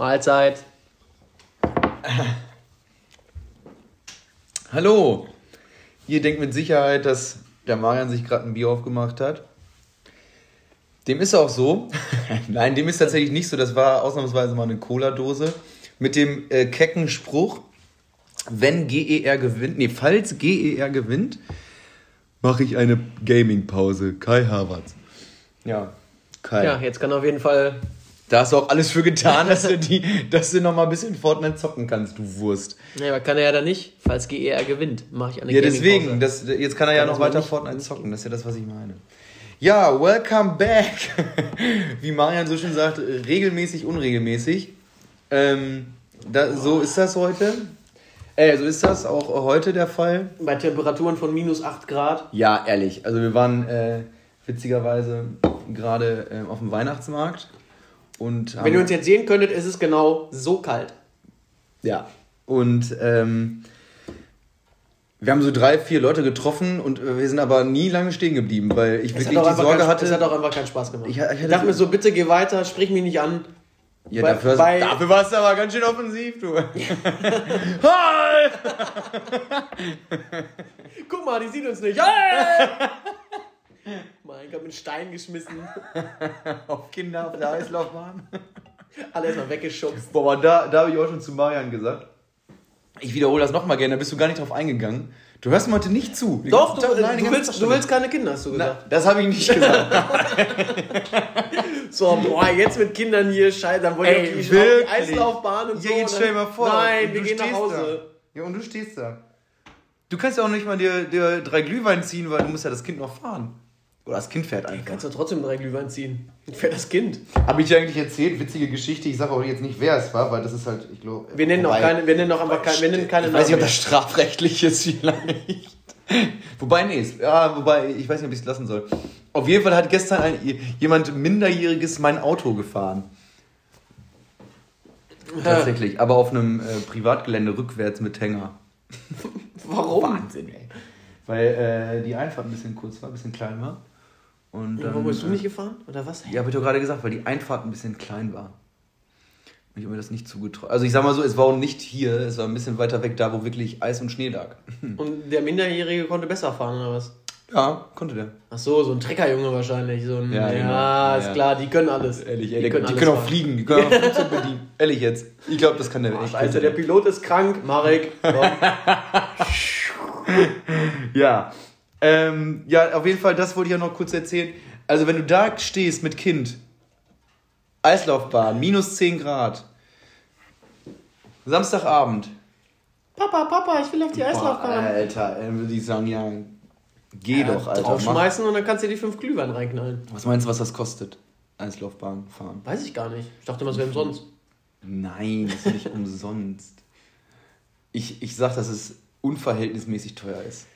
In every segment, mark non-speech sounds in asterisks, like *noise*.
Mahlzeit. *laughs* Hallo. Ihr denkt mit Sicherheit, dass der Marian sich gerade ein Bier aufgemacht hat. Dem ist auch so. *laughs* Nein, dem ist tatsächlich nicht so. Das war ausnahmsweise mal eine Cola-Dose mit dem äh, kecken Spruch, wenn GER gewinnt, nee, falls GER gewinnt, mache ich eine Gaming-Pause. Kai Havertz. Ja, Kai. Ja, jetzt kann auf jeden Fall. Da hast du auch alles für getan, dass du, *laughs* die, dass du noch mal ein bisschen Fortnite zocken kannst, du Wurst. Nee, aber kann er ja dann nicht. Falls GER gewinnt, mache ich eine Ja, deswegen. Das, jetzt kann er ja Kann noch weiter Fortnite zocken. Das ist ja das, was ich meine. Ja, welcome back. *laughs* Wie Marian so schön sagt, regelmäßig, unregelmäßig. Ähm, da, so ist das heute. Äh, so ist das auch heute der Fall. Bei Temperaturen von minus 8 Grad. Ja, ehrlich. Also wir waren äh, witzigerweise gerade ähm, auf dem Weihnachtsmarkt und Wenn ihr uns jetzt sehen könntet, ist es genau so kalt. ja und ähm, wir haben so drei, vier Leute getroffen und äh, wir sind aber nie lange stehen geblieben, weil ich Es wirklich die Sorge keinen, hatte. es hat auch einfach keinen Spaß gemacht. Ich- Ich, ich dachte mir so, bitte geh weiter, sprich mich nicht an. ja, bei- dafür, bei- dafür warst du aber ganz schön offensiv, du. *laughs* Hi! Guck mal, die sieht uns nicht. Hey! *laughs* *laughs* mein Gott, mit Stein geschmissen. *laughs* auf Kinder auf der Eislaufbahn. *laughs* Alle erstmal weggeschubst. Boah, da, da habe ich auch schon zu Marian gesagt. Ich wiederhole das nochmal gerne, da bist du gar nicht drauf eingegangen. Du hörst mir heute nicht zu. Den Doch, du, Tag- nein, den du, willst, du willst keine Kinder, hast du Na, gesagt. das habe ich nicht gesagt. So, boah, jetzt mit Kindern hier, scheiße, dann Ey, die auf die? Eislaufbahn und so. Ja, jetzt und stell dir mal vor. Nein, wir gehen nach Hause. Da. Ja, und du stehst da. Du kannst ja auch nicht mal dir, dir drei Glühwein ziehen, weil du musst ja das Kind noch fahren. Oder das Kind fährt einfach. Kannst du trotzdem drei Glühwein ziehen. Für das Kind. Habe ich dir eigentlich erzählt? Witzige Geschichte. Ich sage auch jetzt nicht, wer es war, weil das ist halt, ich glaube. Wir nennen auch keine, wir nennen auch einfach keine, wir nennen keine Ich weiß nicht, ob das strafrechtlich ist vielleicht. *laughs* wobei, nee, ist- ja, wobei, ich weiß nicht, ob ich es lassen soll. Auf jeden Fall hat gestern ein, jemand Minderjähriges mein Auto gefahren. Tatsächlich, aber auf einem äh, Privatgelände rückwärts mit Hänger. *laughs* Warum? Wahnsinn, ey. Weil äh, die Einfahrt ein bisschen kurz war, ein bisschen klein war. Und dann, Warum bist du äh, nicht gefahren? Oder was? Ja, habe ich doch gerade gesagt, weil die Einfahrt ein bisschen klein war. Und ich habe mir das nicht zugetraut. Also ich sag mal so, es war auch nicht hier, es war ein bisschen weiter weg, da wo wirklich Eis und Schnee lag. *laughs* Und der Minderjährige konnte besser fahren, oder was? Ja, konnte der. Ach so, so ein Treckerjunge wahrscheinlich. So ein, Ja, ja, genau. ist Ja. klar, die können alles. Ehrlich, ey, die, können, die können auch fliegen, die können *laughs* auch Flugzeug bedienen. Ehrlich jetzt. Ich glaube, das kann der echt. Alter, der Pilot ist krank. Marek. *laughs* Ja. Ähm, ja, auf jeden Fall, das wollte ich ja noch kurz erzählen. Also, wenn du da stehst mit Kind, Eislaufbahn, minus 10 Grad, Samstagabend. Papa, Papa, ich will auf die Boah, Eislaufbahn. Alter, dann würde ich sagen, ja, geh doch, Alter. Mach. Draufschmeißen und dann kannst du dir die fünf Glühwein reinknallen. Was meinst du, was das kostet? Eislaufbahn fahren. Weiß ich gar nicht. Ich dachte mal, es wäre umsonst. Nein, das ist nicht *laughs* umsonst. Ich, ich sag, dass es unverhältnismäßig teuer ist.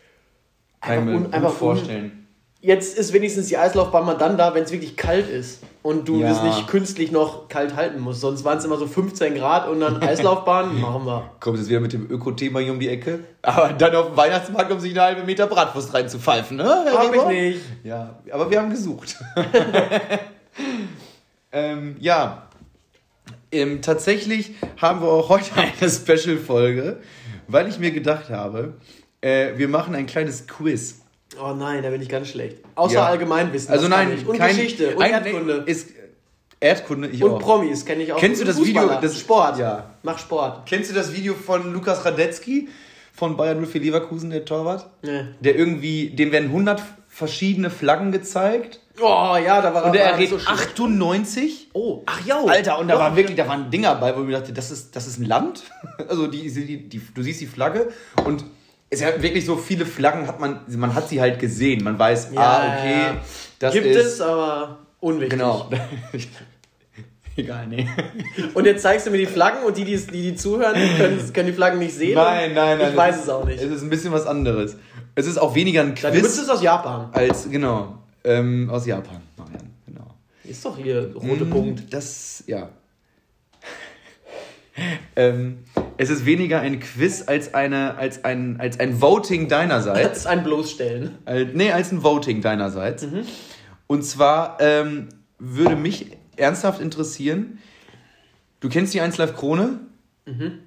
Kann ich mir gut vorstellen. Jetzt ist wenigstens die Eislaufbahn mal dann da, wenn es wirklich kalt ist. Und du Ja. das nicht künstlich noch kalt halten musst. Sonst waren es immer so 15 Grad und dann *laughs* Eislaufbahn, machen wir. Kommt jetzt wieder mit dem Öko-Thema hier um die Ecke. Aber dann auf dem Weihnachtsmarkt, um sich eine halbe Meter Bratwurst reinzupfeifen, ne? Herr Hab ich Rieber? nicht. Ja, aber wir haben gesucht. *laughs* ähm, ja. Ähm, tatsächlich haben wir auch heute eine *laughs* Special-Folge, weil ich mir gedacht habe, äh, wir machen ein kleines Quiz. Oh nein, da bin ich ganz schlecht. Außer Ja. Allgemeinwissen. Also nein, ich. Und kein, Geschichte und ein, Erdkunde. Ist, Erdkunde, ich und auch. Promis kenne ich auch. Kennst du das Fußballer. Video- das- Sport. Ja. Mach Sport. Kennst du das Video von Lukas Radetzky von Bayern 04 Leverkusen, der Torwart? Nee. Der irgendwie, dem werden 100 verschiedene Flaggen gezeigt Oh ja, da war und er errät so schlimm. 98. Oh, ach ja. Alter, und da waren wirklich, da waren Dinger bei, wo ich mir dachte, das ist, das ist ein Land. *laughs* Also die, die, die, du siehst die Flagge und es ist ja wirklich so viele Flaggen hat man, man hat sie halt gesehen. Man weiß, Ja, ah, okay, ja. das Gibt ist. es, aber unwichtig. Genau. *laughs* Egal, nee. Und jetzt zeigst du mir die Flaggen und die, die, die, die zuhören, können, können die Flaggen nicht sehen. Nein, nein, nein. Ich weiß es auch nicht. Es ist ein bisschen was anderes. Es ist auch weniger ein Deine Mütze Quiz ist aus Japan. als, genau, ähm, aus Japan, Marian, genau. Ist doch hier rote Mm, Punkt. Das, ja. *laughs* ähm, es ist weniger ein Quiz als, eine, als, ein, als ein Voting deinerseits. ist ein bloßstellen. Als, nee, als ein Voting deinerseits. 'Und zwar ähm, würde mich ernsthaft interessieren, Du kennst die 1 Live Krone? Mhm.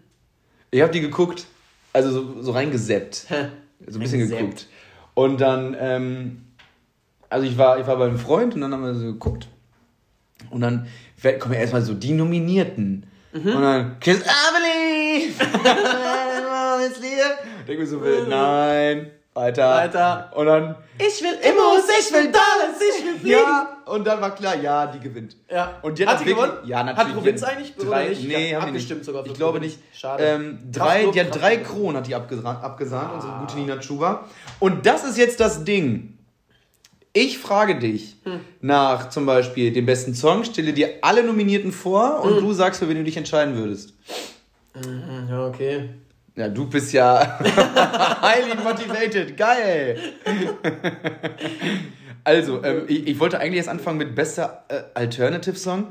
Ich habe die geguckt, also so, so reingeseppt. so ein bisschen Reingesappt. geguckt. Und dann, ähm, also ich war, ich war bei einem Freund und dann haben wir so geguckt. Und dann kommen ja erstmal so die Nominierten. Mhm. Und dann, Kiss I believe. Denk mir so wild, nein, weiter. Weiter. Und dann, Ich will Immos, ich will Dollars, ich will fliegen. ja, und dann war klar, ja, die gewinnt. Ja. Und die Hat hat, sie wirklich, gewonnen? Ja, Hat natürlich. Provinz Die hat eigentlich oder Drei, nicht? nee, haben die Abgestimmt nicht. sogar Ich glaube Provinz. nicht. Schade. Ähm, drei, die hat drei. Kronen hat die abgesahnt, abgesahnt unsere gute Nina Chuba. Und das ist jetzt das Ding. Ich frage dich Hm. nach zum Beispiel dem besten Song, stelle dir alle Nominierten vor Hm. und du sagst, für wen du dich entscheiden würdest. Mhm, Ja, okay. Ja, du bist ja *laughs* highly motivated. Geil. *laughs* also, ähm, ich, ich wollte eigentlich erst anfangen mit bester äh, Alternative Song.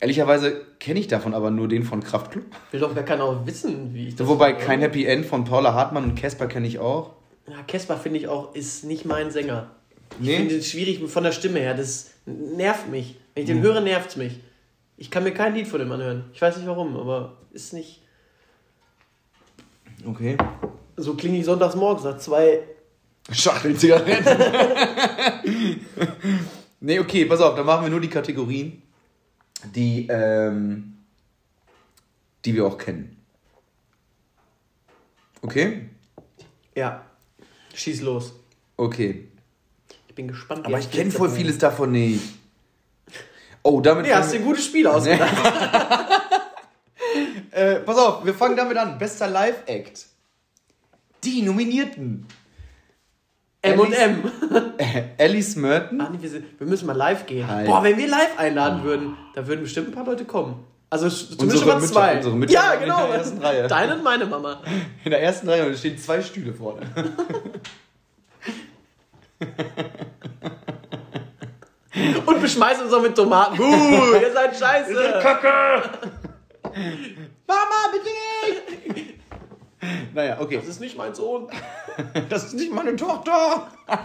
Ehrlicherweise kenne ich davon aber nur den von Kraftklub. Will doch gar keiner auch wissen, wie ich das Wobei kein Happy End von Paula Hartmann und Casper kenne ich auch. Ja, Kesper finde ich auch, ist nicht mein Sänger. Ich Nee? finde es schwierig von der Stimme her. Das nervt mich. Wenn ich den höre, nervt es mich. Ich kann mir kein Lied von dem anhören. Ich weiß nicht warum, aber ist nicht. Okay. So klinge ich sonntags morgens nach zwei. Schachteln Zigaretten. nee, okay, pass auf, dann machen wir nur die Kategorien, die, ähm, die wir auch kennen. Okay? Ja. Schieß los. Okay. Ich bin gespannt. Aber ich kenne voll Blitzabwurf. vieles davon nicht. Oh, damit. Nee, hast du ein gutes Spiel ausgedacht. *laughs* äh, pass auf, wir fangen damit an. Bester Live-Act. Die Nominierten. M und M. *laughs* Alice Merton. Ah, nee, wir, sind, wir müssen mal live gehen. Halt. Boah, wenn wir live einladen würden, da würden bestimmt ein paar Leute kommen. Also zumindest schon mal zwei. unsere Mütter ja, waren in genau. der ersten Reihe. Deine und meine Mama. In der ersten Reihe und es stehen zwei Stühle vorne. *laughs* *laughs* Und beschmeißen uns auch mit Tomaten. Buh, ihr seid scheiße. Kacke! Mama, bitte nicht! Naja, okay. Das ist nicht mein Sohn. *laughs* Das ist nicht meine Tochter! *laughs*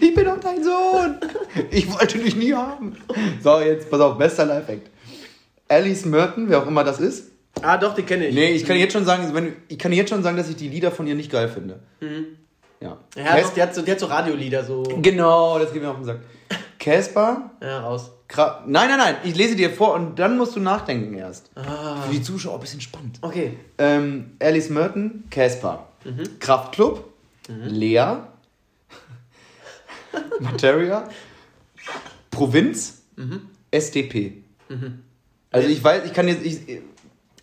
Ich bin doch dein Sohn! Ich wollte dich nie haben! So, jetzt pass auf, bester Live-Act. Alice Merton, wer auch immer das ist. Ah, doch, die kenne ich. Nee, ich kann jetzt schon sagen, wenn, ich kann jetzt schon sagen, dass ich die Lieder von ihr nicht geil finde. Ja. Ja, doch, die hat so, die hat so Radiolieder so. Genau, das geht mir auf den Sack. Casper, Ja, raus. Kra nein, nein, nein, ich lese dir vor und dann musst du nachdenken erst. Ah. Für die Zuschauer ein bisschen spannend. Okay. Ähm, Alice Merton, Casper. Kraftklub, Lea, *laughs* Materia, Provinz, SDP. Also ich weiß, ich kann jetzt. Ich,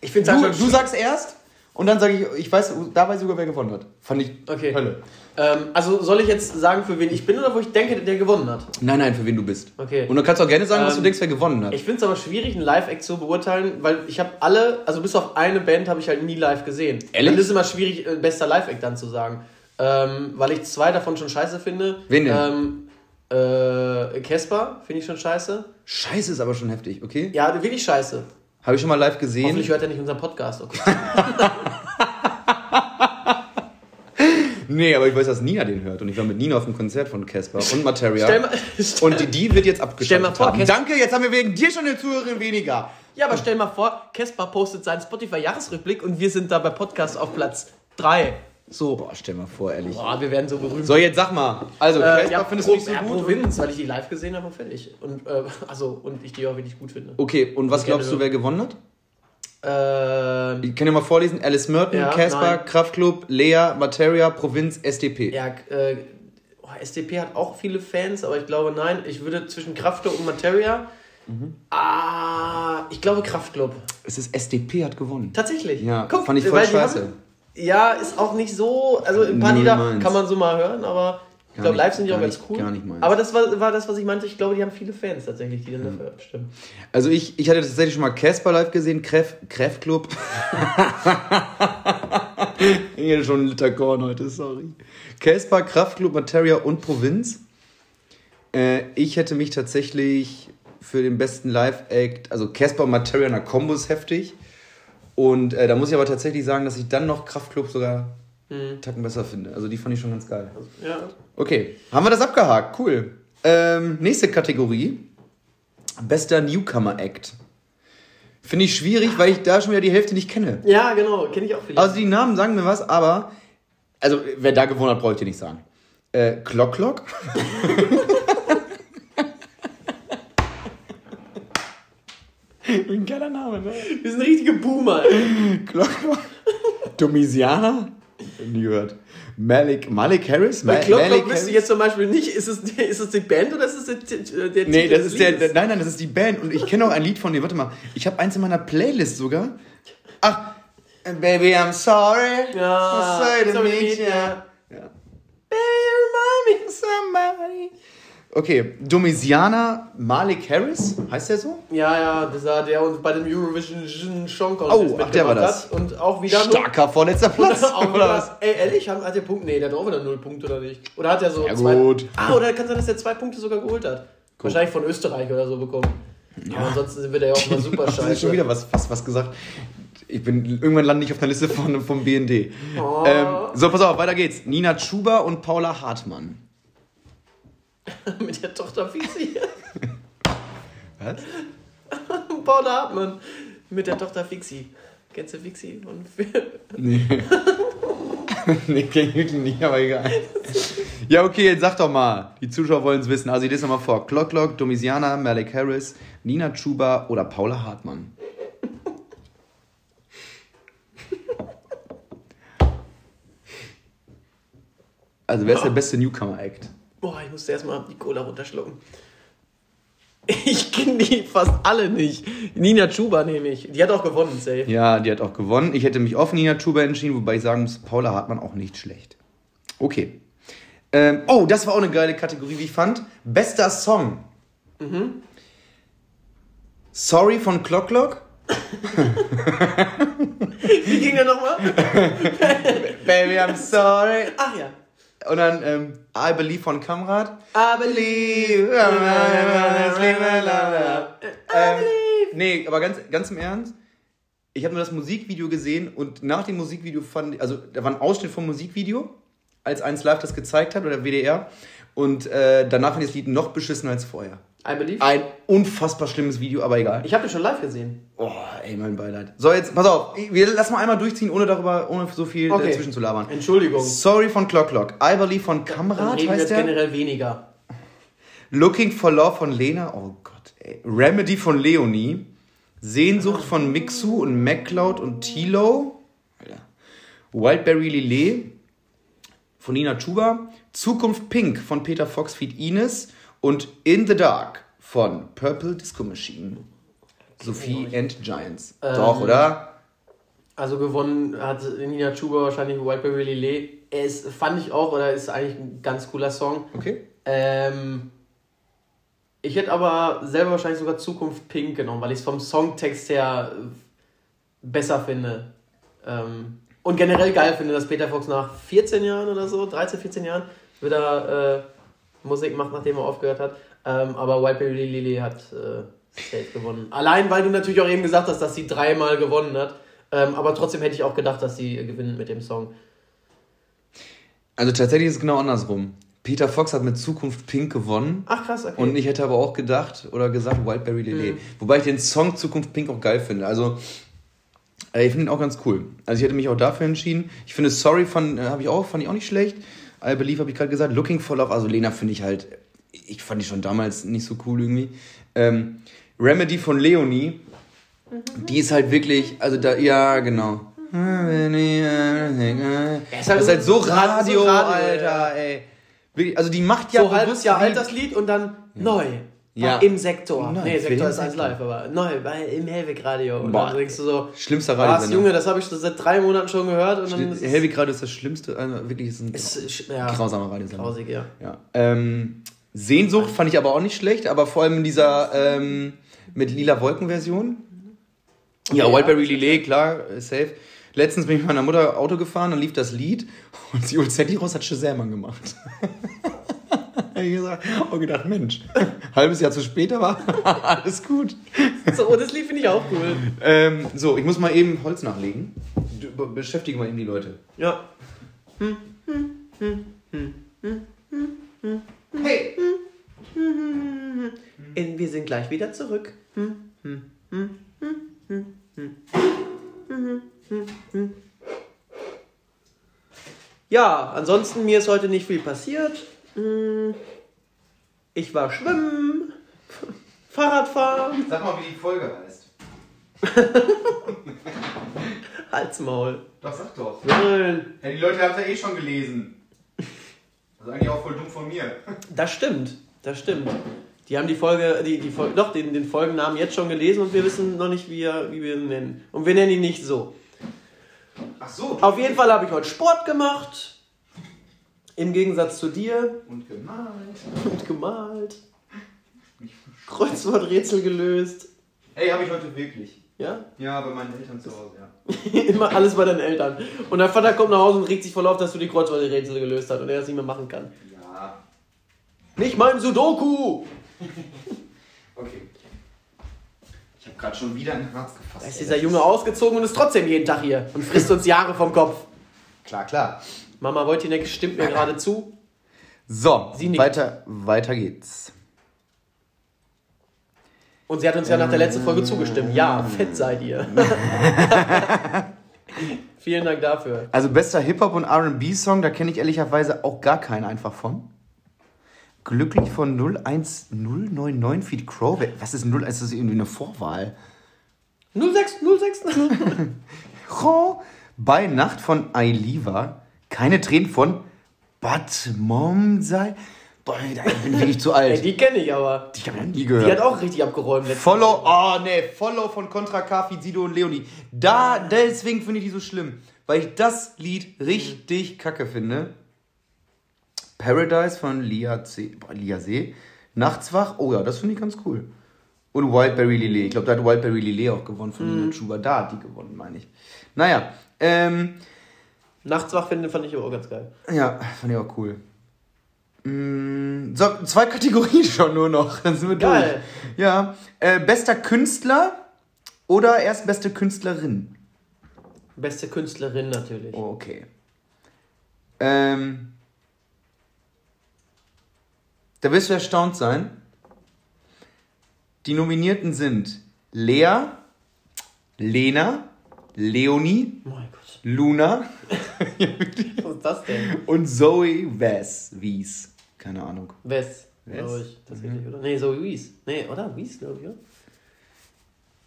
Ich finde du, du sagst erst und dann sage ich, ich weiß, da weiß ich sogar, wer gewonnen hat. Fand ich Okay. Hölle. Ähm, also soll ich jetzt sagen, für wen ich bin oder wo ich denke, der gewonnen hat? Nein, nein, für wen du bist. Okay. Und du kannst auch gerne sagen, was Ähm, du denkst, wer gewonnen hat. Ich finde es aber schwierig, einen Live-Act zu beurteilen, weil ich habe alle, also bis auf eine Band habe ich halt nie live gesehen. Ehrlich? Dann ist es immer schwierig, äh, bester Live-Act dann zu sagen. Ähm, weil ich zwei davon schon scheiße finde. Wen denn? Ähm, äh, Casper finde ich schon scheiße. Scheiße ist aber schon heftig, okay? Ja, wirklich scheiße. Habe ich schon mal live gesehen. Hoffentlich hört er nicht unseren Podcast. Okay. *laughs* Nee, aber ich weiß, dass Nina den hört. Und ich war mit Nina auf dem Konzert von Casper und Materia. Stell mal, *laughs* und die, die wird jetzt abgeschaltet Stell mal vor, haben. Danke, jetzt haben wir wegen dir schon eine Zuhörerin weniger. ja, aber stell mal vor, Casper postet seinen Spotify-Jahresrückblick und wir sind da bei Podcast auf Platz 3. So. Boah, stell mal vor, ehrlich. Boah, wir werden so berühmt. So, jetzt sag mal. Also, Äh, Casper ja, findest du nicht so ja, gut? Provinz, weil ich die live gesehen habe und fertig. Und, äh, *laughs* also, und ich die auch wirklich gut finde. Okay, und was Gerne glaubst du, wer gewonnen hat? Ähm, Ich kann dir mal vorlesen. Alice Merton, Ja. Kraftklub, Lea, Materia, Provinz, SDP. ja, äh, oh, SDP hat auch viele Fans, aber ich glaube, nein. Ich würde zwischen Kraftklub und Materia. Mhm. Ah, ich glaube Kraftklub. Es ist SDP hat gewonnen. Tatsächlich. Ja, fand ich voll scheiße. Haben, ja, ist auch nicht so. Also ein paar Lieder kann man so mal hören, aber ich glaube, live sind die auch ganz cool. gar nicht meins. aber das war, war das, was ich meinte. Ich glaube, die haben viele Fans tatsächlich, die dann Mhm. dafür stimmen. Also ich, ich hatte tatsächlich schon mal Casper live gesehen, Kref, Kraftklub. *laughs* ich hatte schon einen Liter Korn heute, sorry. Casper, Kraftklub, Materia und Provinz. Äh, ich hätte mich tatsächlich für den besten Live-Act, also Casper und Materia in der Kombo ist heftig. Und äh, da muss ich aber tatsächlich sagen, dass ich dann noch Kraftklub sogar einen Tacken besser finde. Also die fand ich schon ganz geil. Ja. Okay, haben wir das abgehakt. Cool. Ähm, nächste Kategorie. Bester Newcomer Act. Finde ich schwierig, weil ich da schon wieder die Hälfte nicht kenne. Ja, genau, kenne ich auch viele. Also die Namen sagen mir was, aber. Also, wer da gewonnen hat, brauche ich dir nicht sagen. Äh, Clock Clock? *laughs* Ein geiler Name, ne? Wir sind richtige Boomer. Clock Clock? Domisiana? Nie gehört. Malik, Malik Harris? Bei Ma- Clock Malik Clock wüsste ich jetzt zum Beispiel nicht, ist es, ist es die Band oder ist es der, der, der Nee, das ist der, Liedes? nein, nein, das ist die Band. Und ich kenne auch ein Lied von dir. Warte mal, ich habe eins in meiner Playlist sogar. Ach, Baby, I'm sorry. Ja, sorry to meet you. ya. Ja. Baby, remind me. Somebody. Okay, Domisiana Malik Harris, heißt der so? Ja, ja, das war der uns bei dem Eurovision Song Contest Oh, ach, der war das. Hat. Und auch wieder Starker vorletzter Platz. Nur, *laughs* auch oder was? ey, ehrlich, hat, hat der Punkt? Nee, der hat auch wieder null Punkte oder nicht? Oder hat er so Ja, zwei. gut. Ah, oder kann sein, dass er zwei Punkte sogar geholt hat. Wahrscheinlich von Österreich oder so bekommen. Aber ansonsten wird er ja auch mal *laughs* super Hast du schon scheiße. wieder was, was, was gesagt? Ich bin irgendwann lande ich auf einer Liste von, vom BND. Oh. Ähm, so, pass auf, weiter geht's. Nina Schuber und Paula Hartmann. *laughs* Mit der Tochter Fixi. *laughs* Was? *laughs* Paula Hartmann. Mit der Tochter Fixi. Kennst du Fixi? Und Nee. nee, kenn ich nicht, aber egal. Ja, okay, jetzt sag doch mal. Die Zuschauer wollen es wissen. Also, ich lese nochmal vor. Clock Clock, Domisiana, Malik Harris, Nina Chuba oder Paula Hartmann. Also, wer ist der beste Newcomer-Act? Boah, ich musste erstmal die Cola runterschlucken. Ich kenne die fast alle nicht. Nina Chuba nehme ich. Die hat auch gewonnen, safe. Ja, die hat auch gewonnen. Ich hätte mich auf Nina Chuba entschieden, wobei ich sagen muss, Paula Hartmann auch nicht schlecht. Okay. Ähm, oh, das war auch eine geile Kategorie, wie ich fand. Bester Song. Sorry von Clock Clock. *laughs* Wie ging der nochmal? *laughs* Baby, I'm sorry. Ach ja. Und dann ähm, I Believe von Kamrat. I believe. Ähm, nee, aber ganz, ganz im Ernst. Ich habe nur das Musikvideo gesehen und nach dem Musikvideo fand ich, also da war ein Ausschnitt vom Musikvideo, als 1 Live das gezeigt hat oder WDR. Und äh, danach fand ich das Lied noch beschissener als vorher. I believe. Ein unfassbar schlimmes Video, aber egal. Ich habe den schon live gesehen. Oh, ey, mein Beileid. So, jetzt, pass auf, wir lassen mal einmal durchziehen, ohne darüber, ohne so viel Okay. dazwischen zu labern. Entschuldigung. Sorry von Clock Clock. I Believe von Kamrat heißt jetzt der. generell weniger. Looking for Love von Lena. Oh Gott, ey. Remedy von Leonie. Sehnsucht von Mixu und MacLeod und Tilo. Wildberry Lillet von Nina Chuba. Zukunft Pink von Peter Fox feat. Ines. Und In the Dark von Purple Disco Machine. Sophie and Giants. Ähm, Doch, oder? Also gewonnen hat Nina Chuba wahrscheinlich Whiteberry Lillet. Es fand ich auch, oder ist eigentlich ein ganz cooler Song. Okay. Ähm, ich hätte aber selber wahrscheinlich sogar Zukunft Pink genommen, weil ich es vom Songtext her besser finde. Ähm, und generell geil finde, dass Peter Fox nach 14 Jahren oder so, 13, 14 Jahren, wieder äh, Musik macht, nachdem er aufgehört hat. Ähm, aber Whiteberry Lily hat äh, safe gewonnen. Allein, weil du natürlich auch eben gesagt hast, dass sie dreimal gewonnen hat. Ähm, aber trotzdem hätte ich auch gedacht, dass sie äh, gewinnt mit dem Song. Also tatsächlich ist es genau andersrum. Peter Fox hat mit Zukunft Pink gewonnen. Ach krass, okay. Und ich hätte aber auch gedacht oder gesagt Wildberry Lillet. Mhm. Wobei ich den Song Zukunft Pink auch geil finde. Also, äh, ich finde ihn auch ganz cool. Also, ich hätte mich auch dafür entschieden. Ich finde Sorry von, äh, habe ich auch, fand ich auch nicht schlecht. I Believe habe ich gerade gesagt. Looking for Love, also Lena finde ich halt, ich fand die schon damals nicht so cool irgendwie. Ähm, Remedy von Leonie, die ist halt wirklich, also da, ja, genau. Das ist halt, halt so Radio, so Radio, Alter, ja. ey. Wirklich, also die macht ja so halbes bewusst Jahr wie- alt das Lied und dann neu. Ja. Im Sektor. Neu, nee, Sektor ist eins Sektor. live, aber neu, bei, im Hellweg-Radio. Und Boah. dann denkst du so, Schlimmster was, Radiosender. Junge, das habe ich seit drei Monaten schon gehört. Und dann Helwig gerade ist das Schlimmste, also wirklich ist ein ist, ja, grausamer Radiosender. grausig, ja. Ja. Ähm, Sehnsucht fand ich aber auch nicht schlecht, aber vor allem in dieser ähm, mit lila Wolken-Version. Ja, Okay, Wildberry ja. Lillet, klar, safe. Letztens bin ich mit meiner Mutter Auto gefahren, dann lief das Lied *laughs* und sie holt raus, hat Shazam angemacht. *laughs* Ich gesagt, auch gedacht, Mensch, *laughs* halbes Jahr zu spät, aber *laughs* alles gut. So, das Lied finde ich auch cool. Ähm, so, ich muss mal eben Holz nachlegen. Beschäftige mal eben die Leute. Ja. Hey! In, wir sind gleich wieder zurück. Ja, ansonsten mir ist heute nicht viel passiert. Hm, Ich war schwimmen, Fahrradfahren, Sag mal, wie die Folge heißt. *laughs* Halsmaul. Doch, sag doch. Nein. Ja, die Leute haben es ja eh schon gelesen. Das ist eigentlich auch voll dumm von mir. *laughs* Das stimmt, das stimmt. Die haben die Folge, die, die Folge, doch, den, den Folgennamen jetzt schon gelesen und wir wissen noch nicht, wie, er, wie wir ihn nennen. Und wir nennen ihn nicht so. Ach so. Auf jeden Fall habe ich heute Sport gemacht. Im Gegensatz zu dir. Und gemalt. Und gemalt. Kreuzworträtsel gelöst. Hey, habe ich heute wirklich. Ja? Ja, bei meinen Eltern zu Hause, ja. *laughs* Immer alles bei deinen Eltern. Und dein Vater kommt nach Hause und regt sich voll auf, dass du die Kreuzworträtsel gelöst hast und er das nicht mehr machen kann. Ja. Nicht mein Sudoku! *laughs* Okay. Ich habe gerade schon wieder ein Herz gefasst. Da ist ey. dieser Junge ausgezogen und ist trotzdem jeden Tag hier und frisst uns Jahre vom Kopf. Klar, klar. Mama Wojcinek stimmt mir gerade zu. So, weiter, weiter geht's. Und sie hat uns ja nach der letzten Folge zugestimmt. Ja, fett seid ihr. *laughs* Vielen Dank dafür. Also bester Hip-Hop und R&B-Song, da kenne ich ehrlicherweise auch gar keinen einfach von. Glücklich von 01099 Feet Crow. Was ist 0? Ist das irgendwie eine Vorwahl? 06, 06. Oh, bei Nacht von Ailiva. Keine Tränen von Bad Momsei. Boah, ich bin wirklich zu alt. *laughs* die kenne ich aber. Ich habe noch nie Die gehört. hat auch richtig abgeräumt. Follow, oh ne, Follow von Contra K, Fizido und Leonie. Da, deswegen finde ich die so schlimm. Weil ich das Lied richtig kacke finde. Paradise von Lia C. Boah, Lia See. Nachtswach, oh ja, das finde ich ganz cool. Und Wildberry Lillet. Ich glaube, da hat Wildberry Lillet auch gewonnen von Nina Chuba. Da hat die gewonnen, meine ich. Naja, ähm, Nachtswach finde fand ich aber auch ganz geil. ja, fand ich auch cool. Mm, So, zwei Kategorien *laughs* schon nur noch. Dann sind wir Geil. durch. Ja. Äh, bester Künstler oder erst beste Künstlerin? Beste Künstlerin natürlich. Oh, okay. Ähm, da wirst du erstaunt sein. Die Nominierten sind Lea, Lena, Leonie, Mein Luna *laughs* Was ist das denn? und Zoe Wes. Wies. Keine Ahnung. Wes, glaube ich. Tatsächlich, oder? Nee, so Wies. Nee, oder? Wies, glaube ich, oder?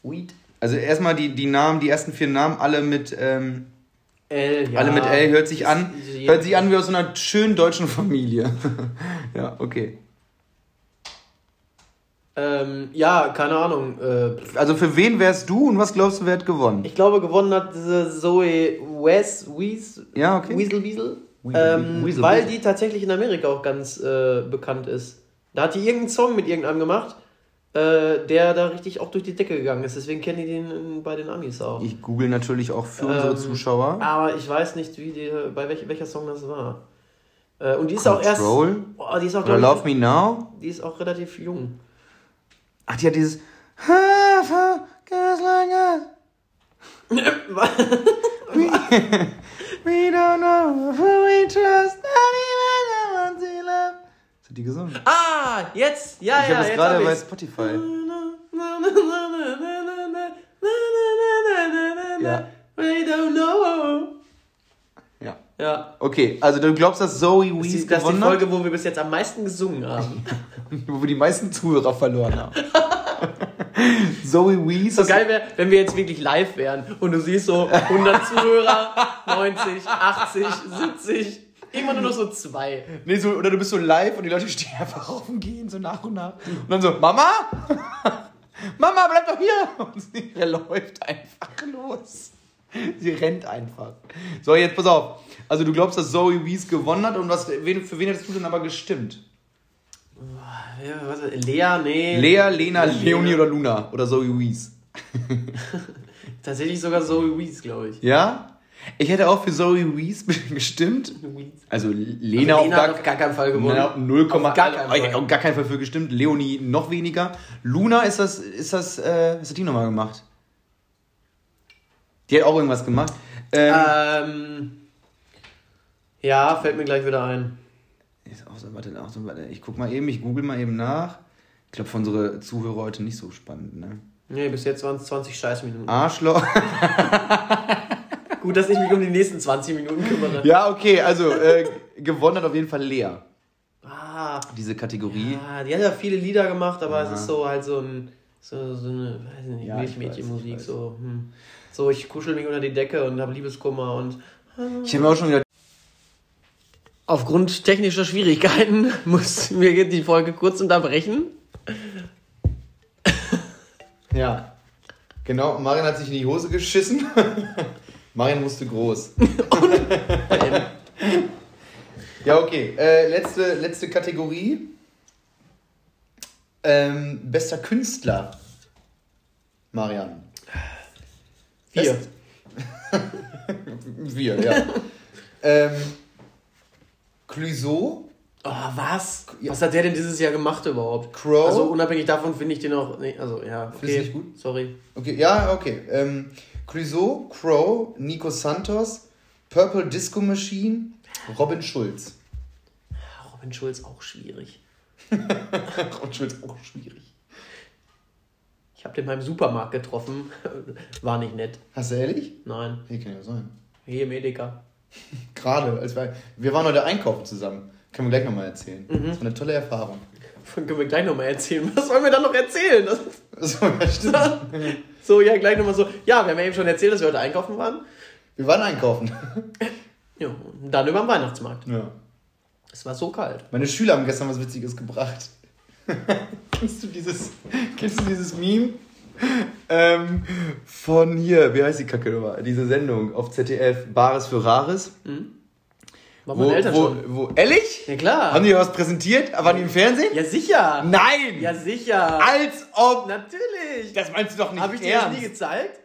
Weed. Also erstmal die, die Namen, die ersten vier Namen, alle mit, ähm, L, ja. alle mit L, hört sich an, hört sich an wie aus einer schönen deutschen Familie. *laughs* ja, okay. Ähm, ja, keine Ahnung. Äh, Also für wen wärst du und was glaubst du, wer hat gewonnen? ich glaube, gewonnen hat diese Zoe Wes, Wies, Ja, okay. Weasel Weasel. Weasel, ähm, Weasel, weil Weasel. die tatsächlich in Amerika auch ganz äh, bekannt ist. Da hat die irgendeinen Song mit irgendeinem gemacht, äh, der da richtig auch durch die Decke gegangen ist. Deswegen kennen die den bei den Amis auch. Ich google natürlich auch für unsere Ähm, Zuschauer. Aber ich weiß nicht, wie die, bei welch, welcher Song das war. Äh, und die ist auch erst. Control Boah, die ist auch, oder Love Me Now. die ist auch relativ jung. Ach, die hat dieses us. *laughs* *laughs* We don't know who we trust, not even the ones we love. Was hat die gesungen? ah, jetzt! Ja, ich ja, habe das jetzt gerade hab bei. Spotify. *laughs* Ja. We don't know. Ja. Okay, also du glaubst, dass Zoe Das Wees ist, die, das ist die gewonnen Folge, wo wir bis jetzt am meisten gesungen haben. hat? *laughs* Wo wir die meisten Zuhörer verloren haben. *laughs* Zoe Wees. So geil wäre, wenn wir jetzt wirklich live wären und du siehst so 100 Zuhörer, 90, 80, 70, immer nur noch so zwei. Nee, so, oder du bist so live und die Leute stehen einfach auf und gehen so nach und nach. Und dann so, Mama? *laughs* Mama, bleib doch hier! Und sie läuft einfach los. Sie rennt einfach. So, jetzt pass auf. Also du glaubst, dass Zoe Wees gewonnen hat und was, wen, für wen hättest du denn aber gestimmt? Ja, was, Lea, nee. Lea, Lena, Lea. Leonie oder Luna? Oder Zoe Wees? *laughs* Tatsächlich sogar Zoe Wees, glaube ich. Ja? Ich hätte auch für Zoe Wees *laughs* gestimmt. Also Also Lena, auf, Lena gar, auf gar keinen Fall gewonnen. Na, 0, Auf gar keinen also, Fall. auf gar keinen Fall für gestimmt. Leonie noch weniger. Luna ist das, ist das, äh, was hat die nochmal gemacht? Die hat auch irgendwas gemacht. Ähm, Ähm, ja, fällt mir gleich wieder ein. Ist auch so, warte, auch so, warte. Ich guck mal eben, ich google mal eben nach. Ich glaube, für unsere Zuhörer heute nicht so spannend, ne? Nee, bis jetzt waren es 20 Scheißminuten. Arschloch. *laughs* Gut, dass ich mich um die nächsten 20 Minuten kümmere. ja, okay, also äh, gewonnen hat auf jeden Fall Lea. Ah, Diese Kategorie. ja, die hat ja viele Lieder gemacht, aber Ja. es ist so halt so ein so, so eine, weiß nicht, Ja, ich Milchmädchenmusik, so, hm. So ich kuschel mich unter die Decke und habe Liebeskummer und Ich habe mir auch schon wieder. aufgrund technischer Schwierigkeiten *laughs* mussten wir die Folge kurz unterbrechen. Ja. Genau, Marian hat sich in die Hose geschissen. *laughs* Marian musste groß. *laughs* ja, okay. Äh, letzte, letzte Kategorie. Ähm, bester Künstler. Marian. Wir. Wir, *laughs* ja. *laughs* ähm, Clouseau. Oh, was? Was hat der denn dieses Jahr gemacht überhaupt? Crow? Also unabhängig davon finde ich den auch. Nee, also ja, okay. nicht gut? Sorry. Okay, ja, okay. Ähm, Clouseau, Crow, Nico Santos, Purple Disco Machine, Robin Schulz. Robin Schulz auch schwierig. *laughs* Robin Schulz auch schwierig. Ich habe den beim Supermarkt getroffen. *laughs* War nicht nett. Hast du ehrlich? Nein. Nee, kann ja sein. Hier im Edeka. *laughs* Gerade, als wir, wir waren heute einkaufen zusammen. Können wir gleich nochmal erzählen. Das war eine tolle Erfahrung. *laughs* Können wir gleich nochmal erzählen. Was sollen wir dann noch erzählen? Das So, ja, so, ja, gleich nochmal so. Ja, wir haben ja eben schon erzählt, dass wir heute einkaufen waren. Wir waren einkaufen. Ja, und dann über den Weihnachtsmarkt. Ja. Es war so kalt. Meine Schüler haben gestern was Witziges gebracht. *laughs* kennst du dieses, kennst du dieses Meme? Ähm, von hier, wie heißt die Kacke nochmal? Diese Sendung auf ZDF, Bares für Rares. War meine Eltern wo, schon. wo, ehrlich? Ja, klar. Haben die was präsentiert? Waren die im Fernsehen? Ja, sicher. Nein! Ja, sicher. Als ob! Natürlich. Das meinst du doch nicht Habe ich dir das nie gezeigt?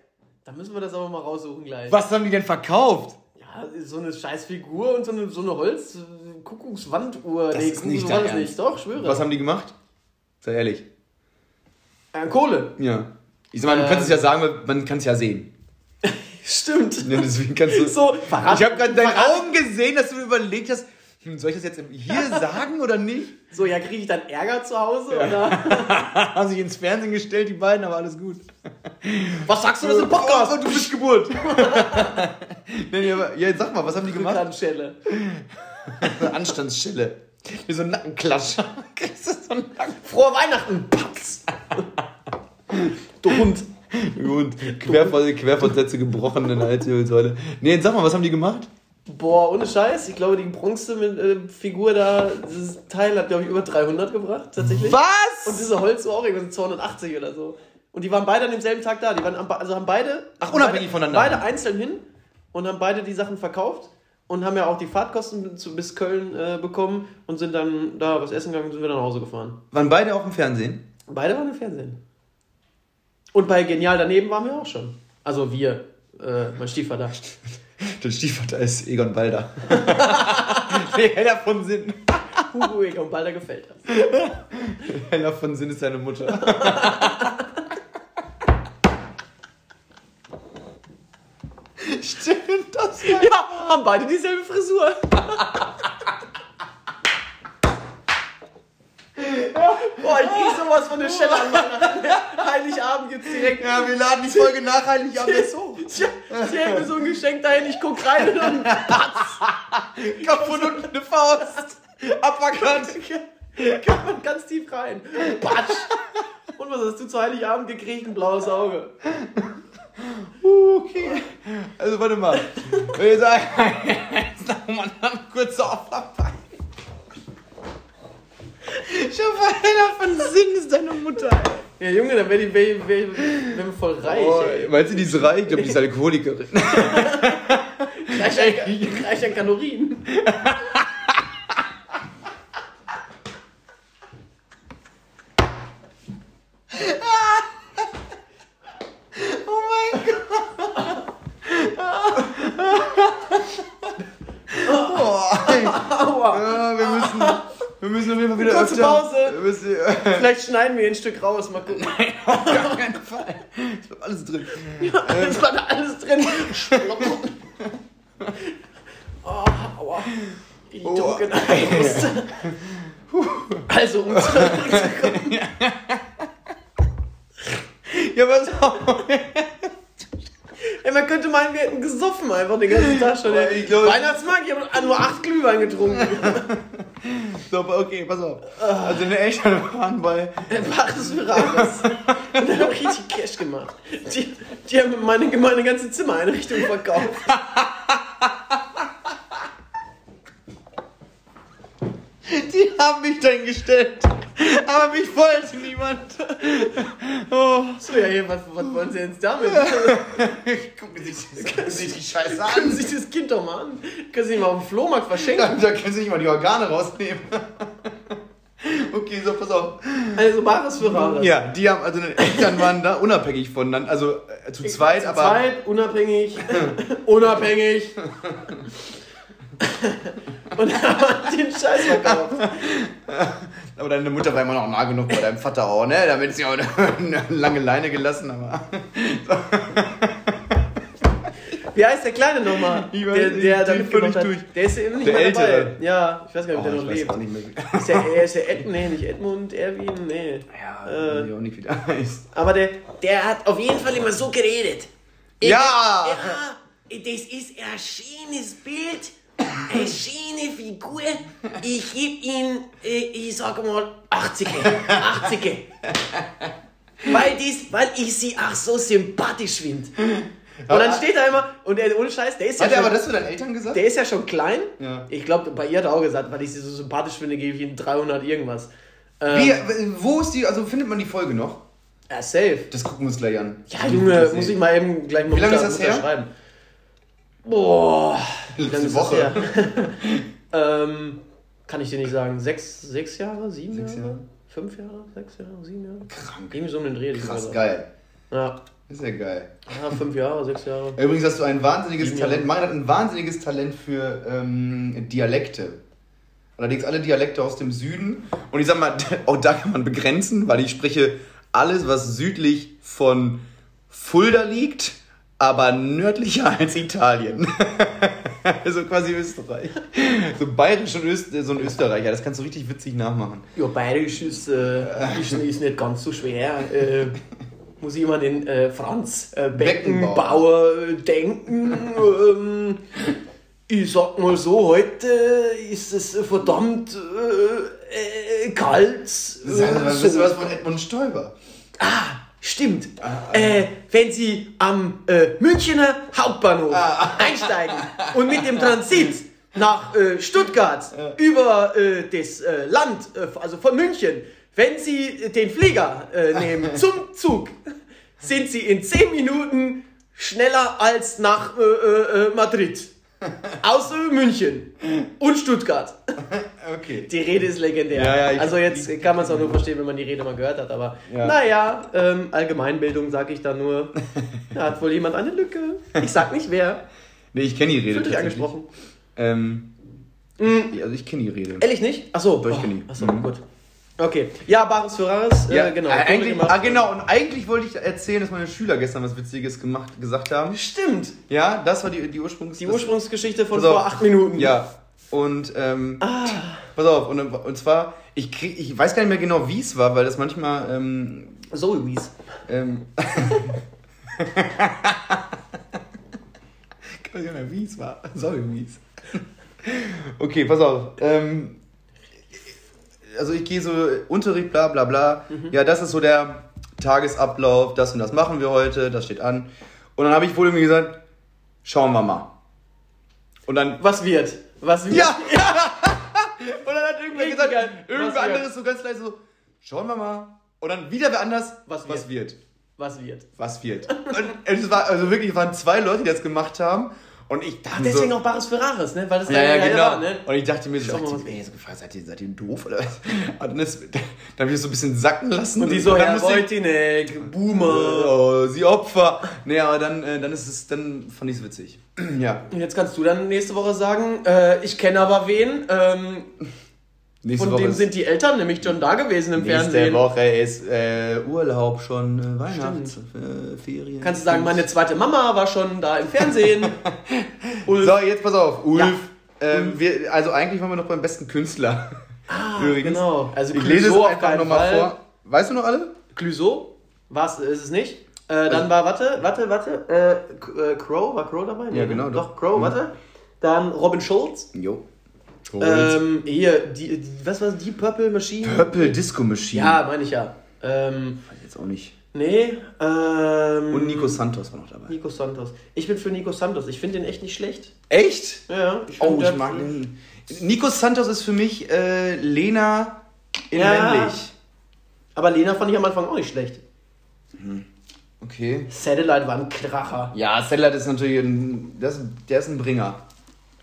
Dann müssen wir das aber mal raussuchen gleich. was haben die denn verkauft? Ja, so eine scheiß Figur und so eine, so eine Holz-Kuckuckswanduhr. Das ist nicht das nicht. Doch, schwöre. Was haben die gemacht? Sei ehrlich. äh, Kohle. Ja. Ich sag mal, du Ähm. kannst es ja sagen, weil man kann es ja sehen. *laughs* Stimmt. Ja, deswegen kannst du. So, verrat- ich habe gerade in deinen verrat- Augen gesehen, dass du überlegt hast, hm, soll ich das jetzt hier *laughs* sagen oder nicht? So, ja, kriege ich dann Ärger zu Hause? Oder? *laughs* Haben sich ins Fernsehen gestellt, die beiden, aber alles gut. Was sagst du das im Podcast? Oh, du bist Geburt. nee, nee, aber, ja, sag mal, was haben die gemacht? Eine Anstandsschelle. Wie so ein Nackenklatsch. *laughs* Kriegst du so einen Nacken? Frohe Weihnachten. Patz. *laughs* du Hund. Und Querver Querfortsätze gebrochen in der Halswirbelsäule. Nee, jetzt sag mal, was haben die gemacht? Boah, ohne Scheiß. Ich glaube, die Bronze-Figur da, dieses Teil hat, glaube ich, über 300 gebracht, tatsächlich. Was? Und diese Holzuhr auch irgendwie so 280 oder so. Und die waren beide an demselben Tag da. Die waren am, also haben beide. Ach, unabhängig beide, voneinander. Beide einzeln hin und haben beide die Sachen verkauft und haben ja auch die Fahrtkosten bis Köln äh, bekommen und sind dann da was essen gegangen und sind wieder nach Hause gefahren. Waren beide auch im Fernsehen? Beide waren im Fernsehen. Und bei Genial daneben waren wir auch schon. Also wir, äh, mein Stiefvater. *laughs* Der Stiefvater ist Egon Balder. *laughs* nee, Heller von Sinn. Hugo und Balder gefällt das. *laughs* Heller von Sinn ist seine Mutter. Stimmt das ja? Ja, haben beide dieselbe Frisur. Boah, ich krieg sowas von der Schelle an Weihnachten. Heiligabend gibt's direkt. Ja, wir laden die Folge nach Heiligabend jetzt hoch. Sie hängt mir so ein Geschenk dahin, ich guck rein und dann Kopf und unten eine Faust. Uppercut. kann man ganz tief rein. Patsch. Und was hast du zu Heiligabend gekriegt? Ein blaues Auge. Okay. Also warte mal. Wenn ihr sagt, *laughs* jetzt noch mal einen kurz auf Ich hoffe, Heller von Sinn ist deine Mutter. Ja, Junge, dann wäre die wär, wär, wär voll reich. Oh, ey. meinst du, die ist reich? Ich glaube, die ist *laughs* Alkoholikerin. Reich an, reich an Kalorien. *laughs* Oh mein Gott. Oh, ey. Ja, wir müssen, wir müssen auf jeden Fall wieder Kurze öfter. Pause. Wir müssen, Vielleicht schneiden wir ein Stück raus, mal gucken. *laughs* auf gar keinen Fall. Es bleibt alles drin. Es war da alles drin. oh, aua. die Drogen ein musste. Also, um zurückzukommen. *laughs* Ja, was auch. Ey, man könnte meinen, wir hätten gesoffen einfach den ganzen Tag schon. Ey. ich glaub- Weihnachtsmarkt, ich habe nur acht Glühwein getrunken. *laughs* So, okay, pass auf. Also deine Eltern waren bei. Für Rares. Und dann haben richtig Cash gemacht. Die, die haben meine, meine ganze Zimmereinrichtung verkauft. Die haben mich dann gestellt. Aber mich wollte niemand. *laughs* Oh. So, ja, hier, was, was wollen sie jetzt damit? *laughs* Gucken Sie sich, gucken Sie die Scheiße an. Sie das Kind doch mal an? Können Sie ihn mal auf dem Flohmarkt verschenken? Da können Sie nicht mal die Organe rausnehmen. *laughs* Okay, so, pass auf. Also Bares für Rares. Ja, die haben, also deine Eltern waren da unabhängig voneinander, also äh, zu zweit, Zu aber. zweit, unabhängig. unabhängig. *laughs* Und haben den Scheiß verkauft. *laughs* Aber deine Mutter war immer noch nah genug bei deinem Vater auch, ne? Damit sie auch eine, *laughs* eine lange Leine gelassen, aber. Wie heißt der Kleine nochmal? Ich weiß Der, nicht, der ich hat. völlig durch. Der ist ja nicht Der mehr Ältere. dabei. Ja, ich weiß gar nicht, ob der Oh, noch ich weiß lebt. auch nicht mehr. Ist der, er ist der Ed, nee, nicht Edmund, Erwin, nee. Ja, Äh. weiß ich auch nicht, wie der heißt. Aber der, der hat auf jeden Fall immer so geredet. Ja! Ja, das ist ein schönes Bild, eine schöne Figur. Ich gebe ihn, äh, ich sag mal, 80 80 Weil, das, weil ich sie auch so sympathisch finde. Und dann steht er immer, und er, ohne Scheiß, der ist ja Hat er aber das zu deinen Eltern gesagt? der ist ja schon klein. Ja. Ich glaube, bei ihr hat er auch gesagt, weil ich sie so sympathisch finde, gebe ich ihm 300 irgendwas. Ähm, Wie, wo ist die, also findet man die Folge noch? Ja, safe. Das gucken wir uns gleich an. Ja, Junge, muss ich mal eben gleich mal Wie lange ist das her? schreiben. Boah, Letzte Woche. *laughs* ähm, kann ich dir nicht sagen. Sechs, sechs Jahre, sieben Sechs Jahre? Jahre. Fünf Jahre, sechs Jahre, sieben Jahre? Krank. Irgendwie so um den Dreh. Krass, geil. Ja. Ist ja geil. ja, fünf Jahre, sechs Jahre. Übrigens hast du ein wahnsinniges Sieben Talent. Marian hat ein wahnsinniges Talent für ähm, Dialekte. Allerdings alle Dialekte aus dem Süden. Und ich sag mal, *laughs* auch da kann man begrenzen, weil ich spreche alles, was südlich von Fulda liegt, aber nördlicher *laughs* als Italien. *laughs* also quasi Österreich. So bayerisch und Öst so ein Österreicher, das kannst du richtig witzig nachmachen. Ja, bayerisch ist, äh, ist, ist nicht ganz so schwer. Äh, muss ich immer den äh, Franz Beckenbauer, Beckenbauer. äh, denken. ähm, ich sag mal so, heute ist es verdammt äh, äh, kalt. Das ist was, so. was von Edmund Stoiber. Ah, stimmt. Äh, wenn Sie am äh, Münchner Hauptbahnhof einsteigen und mit dem Transit nach äh, Stuttgart über äh, das äh, Land, äh, also von München, wenn Sie den Flieger nehmen *laughs* zum Zug, sind Sie in 10 Minuten schneller als nach Madrid. *laughs* Außer München und Stuttgart. *laughs* Okay. Die Rede ist legendär. Ja, ja, also jetzt kann man es auch nur verstehen, wenn man die Rede mal gehört hat. Aber Ja. naja, ähm, Allgemeinbildung sage ich da nur. *laughs* Da hat wohl jemand eine Lücke. Ich sag nicht wer. Nee, ich kenne die Rede. Fühlt tatsächlich. angesprochen. Ähm, ja, also ich kenne die Rede. Ehrlich nicht? Achso. Doch, ich kenn die. Achso, Mhm. gut. Okay. Ja, Bares für Rares. Ja, äh, genau. äh, Wurde eigentlich, ah, genau, und eigentlich wollte ich erzählen, dass meine Schüler gestern was Witziges gemacht, gesagt haben. Stimmt. Ja, das war die, die Ursprungs... Die Ursprungsgeschichte von vor acht Minuten. Ja, und, ähm, Ah. pass auf, und, und zwar, ich, krieg, ich weiß gar nicht mehr genau, wie es war, weil das manchmal, ähm, So, Louise. ähm, *laughs* ich weiß gar nicht mehr, wie es war. Sorry, wie es. Okay, pass auf, ähm, also ich gehe so Unterricht, bla bla bla. Ja, das ist so der Tagesablauf, das und das machen wir heute, das steht an. Und dann habe ich wohl irgendwie gesagt, schauen wir mal. Und dann, Was wird? Was wird? ja! *laughs* und dann hat irgendwer gesagt, irgendwer wird? anderes so ganz leise so, schauen wir mal. Und dann wieder wer anders, Was was wird. Was wird? Was wird. Und es war, also wirklich, es waren zwei Leute, die das gemacht haben. Und ich dachte Deswegen so, auch Bares für Rares, ne? Weil das ja, ja, genau. war, ne? Und ich dachte mir so, was- die- ey, so gefragt, seid ihr, seid ihr doof oder was? Und dann, ist, dann habe ich das so ein bisschen sacken lassen. Und die so, dann Herr Wojtinek, Boomer. Oh, sie Opfer. Nee, aber dann, äh, dann ist es, dann fand ich es witzig. *clears throat* ja. Und jetzt kannst du dann nächste Woche sagen, äh, ich kenne aber wen, ähm, Nächste von dem ist- sind die Eltern nämlich schon da gewesen im Nächste Fernsehen. Woche ist äh, Urlaub schon, äh, Weihnachtsferien. Äh. Kannst du sagen, meine zweite Mama war schon da im Fernsehen. *laughs* Ulf. So, jetzt pass auf. Ulf, Ja. Ähm, wir, also eigentlich waren wir noch beim besten Künstler. Ah, *laughs* Übrigens. genau. Also ich lese es Clouseau auf einfach keinen nochmal Fall. vor. Weißt du noch alle? Clouseau? War's, ist es nicht? Äh, dann war, warte, warte, warte, äh, K- äh, Crow, war Crow dabei? Ja, genau, Doch, doch. Crow, Mhm. warte. Dann Robin Schulz. Jo. Ähm, hier, die, die, was war das? Die Purple Machine? Purple Disco Machine. Ja, meine ich ja. Ähm, Weiß ich jetzt auch nicht. nee, ähm. Und Nico Santos war noch dabei. Nico Santos. Ich bin für Nico Santos. Ich finde den echt nicht schlecht. Echt? Ja, ich Oh, ich mag den. Nico Santos ist für mich äh, Lena in Ja. männlich. Aber Lena fand ich am Anfang auch nicht schlecht. Okay. Satellite war ein Kracher. Ja, Satellite ist natürlich ein, das, der ist ein Bringer.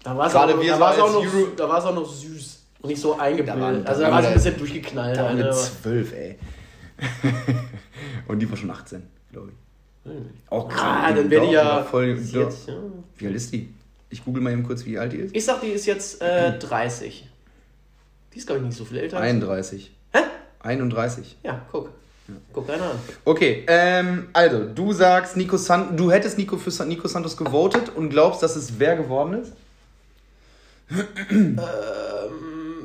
Da war es auch, wir da war's auch, noch, da war's auch noch süß. Und nicht so eingebildet. Waren- also da waren war sie ein wir- bisschen durchgeknallt. Da war eine, mit aber- zwölf, ey. *laughs* Und die war schon 18, glaube ich. Auch Ah, krank. dann wäre die ja. Voll, jetzt, ja. Wie alt ist die? Ich google mal eben kurz, wie alt die ist. Ich sag, die ist jetzt äh, 30. Die ist, glaube ich, nicht so viel älter. als- 31. Hä? 31. Ja, guck. Guck einer an. Okay, ähm, also, du sagst, Nico San du hättest Nico für San Nico Santos gewotet und glaubst, dass es wer geworden ist? Ähm,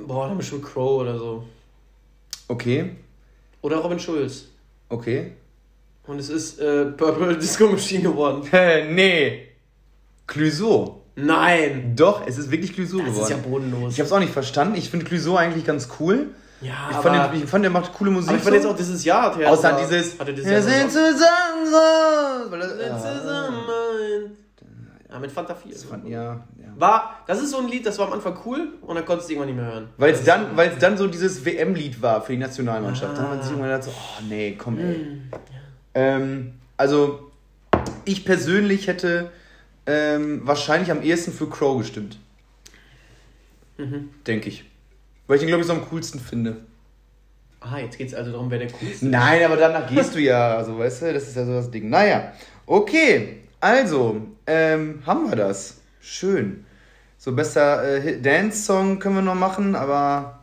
boah, dann bestimmt Crow oder so. Okay, Oder Robin Schulz. okay. Und es ist äh, Purple *laughs* Disco Machine geworden. Hä, nee. Clouseau. Nein! Doch, es ist wirklich Clouseau Das ist ja geworden. bodenlos. ich hab's auch nicht verstanden. Ich finde Clouseau eigentlich ganz cool. ja, Ich aber, fand, den, ich fand, der macht coole Musik. aber ich fand jetzt so. auch dieses Jahr er. Außer dieses. Wir Jahr sind zusammen so. Wir ah, zusammen. Ja, mit Fanta 4. das fand, ja, ja. War, das ist so ein Lied, das war am Anfang cool und dann konntest du irgendwann nicht mehr hören. Weil es dann, weil's dann so dieses WM-Lied war für die Nationalmannschaft. Da hat man sich Ah. irgendwann gedacht, so, oh nee, komm ey. Hm. Ähm, also, ich persönlich hätte ähm, wahrscheinlich am ehesten für Crow gestimmt. Mhm. Denke ich. Weil ich den, glaube ich, so am coolsten finde. Ah, jetzt geht's also darum, wer der coolste Nein, aber danach gehst du ja, also weißt du, das ist ja so das Ding. Naja, okay, also, ähm, haben wir das. Schön. So bester äh, Dance-Song können wir noch machen, aber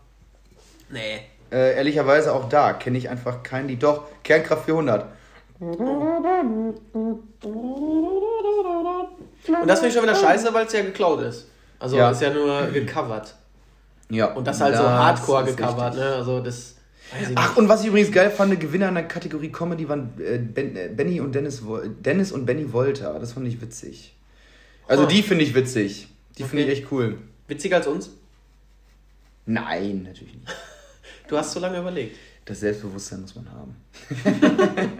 Nee. äh, ehrlicherweise auch da kenne ich einfach kein Lied. Doch, Kernkraft 400. Und das finde ich schon wieder scheiße, weil es ja geklaut ist. Also Ja. ist ja nur gecovert. Ja. Und das halt so das hardcore ist gecovert, ne? Also das. Ach, und was ich übrigens geil fand, Gewinner in der Kategorie Comedy waren äh, ben, äh, Benny und Dennis, Dennis und Benny Wolter. Das fand ich witzig. Also Ah. die finde ich witzig. Die finde ich Okay. echt cool. Witziger als uns? Nein, natürlich nicht. *laughs* Du hast so lange überlegt. Das Selbstbewusstsein muss man haben. *laughs*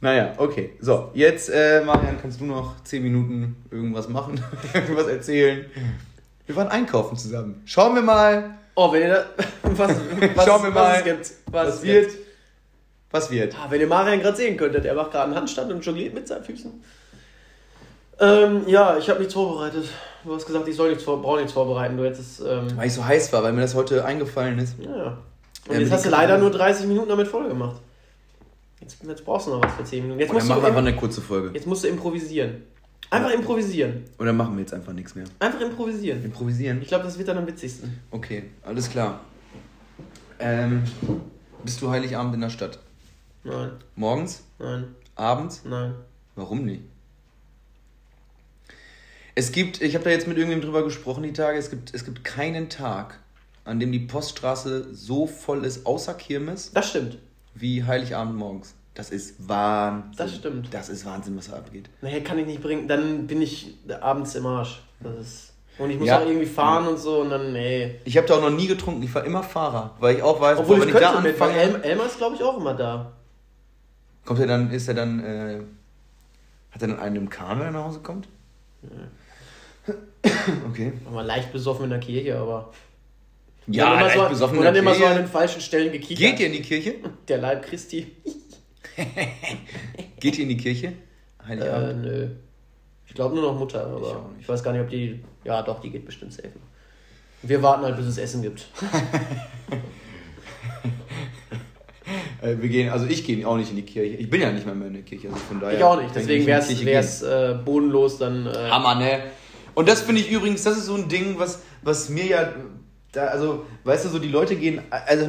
naja, okay. So, jetzt, äh, Marian, kannst du noch 10 Minuten irgendwas machen, *laughs* irgendwas erzählen. Wir waren einkaufen zusammen. Schauen wir mal, Oh, wenn ihr da, was, *laughs* was, Schauen wir was mal, es gibt. Was, was wird. Gibt. Was wird. Ah, wenn ihr Marian gerade sehen könntet, er macht gerade einen Handstand und jongliert mit seinen Füßen. Ähm, ja, ich habe nichts vorbereitet. Du hast gesagt, ich soll nichts vor, brauche nichts vorbereiten. Du hättest ähm, Weil ich so heiß war, weil mir das heute eingefallen ist. ja, ja. Und Ja, jetzt hast du leider nur 30 Minuten damit voll gemacht. Jetzt, jetzt brauchst du noch was für 10 Minuten. Jetzt dann musst, machen du wir einfach eine kurze Folge. jetzt musst du improvisieren. Einfach improvisieren. Und dann machen wir jetzt einfach nichts mehr. Einfach improvisieren. Improvisieren? Ich glaube, das wird dann am witzigsten. Okay, alles klar. Ähm, bist du Heiligabend in der Stadt? Nein, Morgens? nein, Abends? nein. Warum nicht? Es gibt, ich habe da jetzt mit irgendjemandem drüber gesprochen die Tage, es gibt, es gibt keinen Tag, an dem die Poststraße so voll ist, außer Kirmes, Das stimmt. wie Heiligabend morgens. Das ist Wahnsinn. Das stimmt. Das ist Wahnsinn, was da abgeht. Naja, kann ich nicht bringen. Dann bin ich abends im Arsch. Das ist, und ich muss Ja. auch irgendwie fahren und so und dann, nee. Ich habe da auch noch nie getrunken, ich war immer Fahrer, weil ich auch weiß, Obwohl boah, ich wenn könnte mit, weil anfange- El Elmar ist, glaube ich, auch immer da. Kommt er dann, ist er dann, äh, hat er dann einen im Kahn, wenn er nach Hause kommt? Okay. War mal leicht besoffen in der Kirche, aber. Ja, Und dann immer leicht so, besoffen Und in dann der immer so Kirche. an den falschen Stellen gekichert. Geht ihr in die Kirche? Der Leib Christi. *laughs* Geht ihr in die Kirche? Äh, Heiligabend? nö. Ich glaube nur noch Mutter, aber ich, nicht. weiß gar nicht, ob die. Ja, doch, die geht bestimmt safe. Wir warten halt, bis es Essen gibt. *laughs* Äh, wir gehen, also ich gehe auch nicht in die Kirche. Ich bin ja nicht mehr, mehr in der Kirche. Also von daher Ich auch nicht, deswegen wäre es äh, bodenlos dann. Äh. Hammer, ne? Und das finde ich übrigens, das ist so ein Ding, was, was mir ja. Da, also, weißt du, so die Leute gehen, also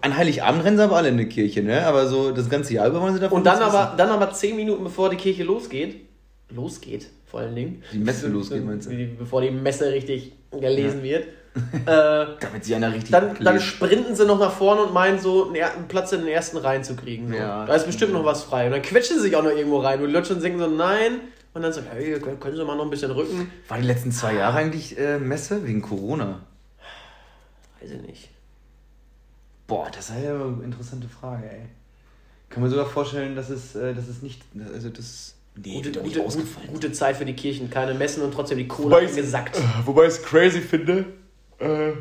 an Heiligabend rennen sie aber alle in die Kirche, ne? Aber so das ganze Jahr über wollen sie davon Und dann aber, dann aber zehn Minuten bevor die Kirche losgeht, losgeht, vor allen Dingen. Die Messe losgeht, meinst du? Bevor die Messe richtig gelesen Ja. wird. *laughs* äh, Damit sie einer richtig dann, dann sprinten sie noch nach vorne und meinen so, einen Platz in den ersten Reihen zu kriegen. So. Ja. Da ist bestimmt noch was frei. Und dann quetschen sie sich auch noch irgendwo rein. Und die Leute schon denken so, nein. Und dann so, hey, können, können sie mal noch ein bisschen rücken? War die letzten zwei Jahre eigentlich äh, Messe? Wegen Corona? Weiß ich nicht. Boah, das ist ja eine interessante Frage, ey. Kann man sogar vorstellen, dass es, äh, dass es nicht. Also das. Nee, Gute, gute, gute, Zeit für die Kirchen. Keine Messen und trotzdem die Kohle Wobei es- gesackt. Wobei ich es crazy finde. Äh,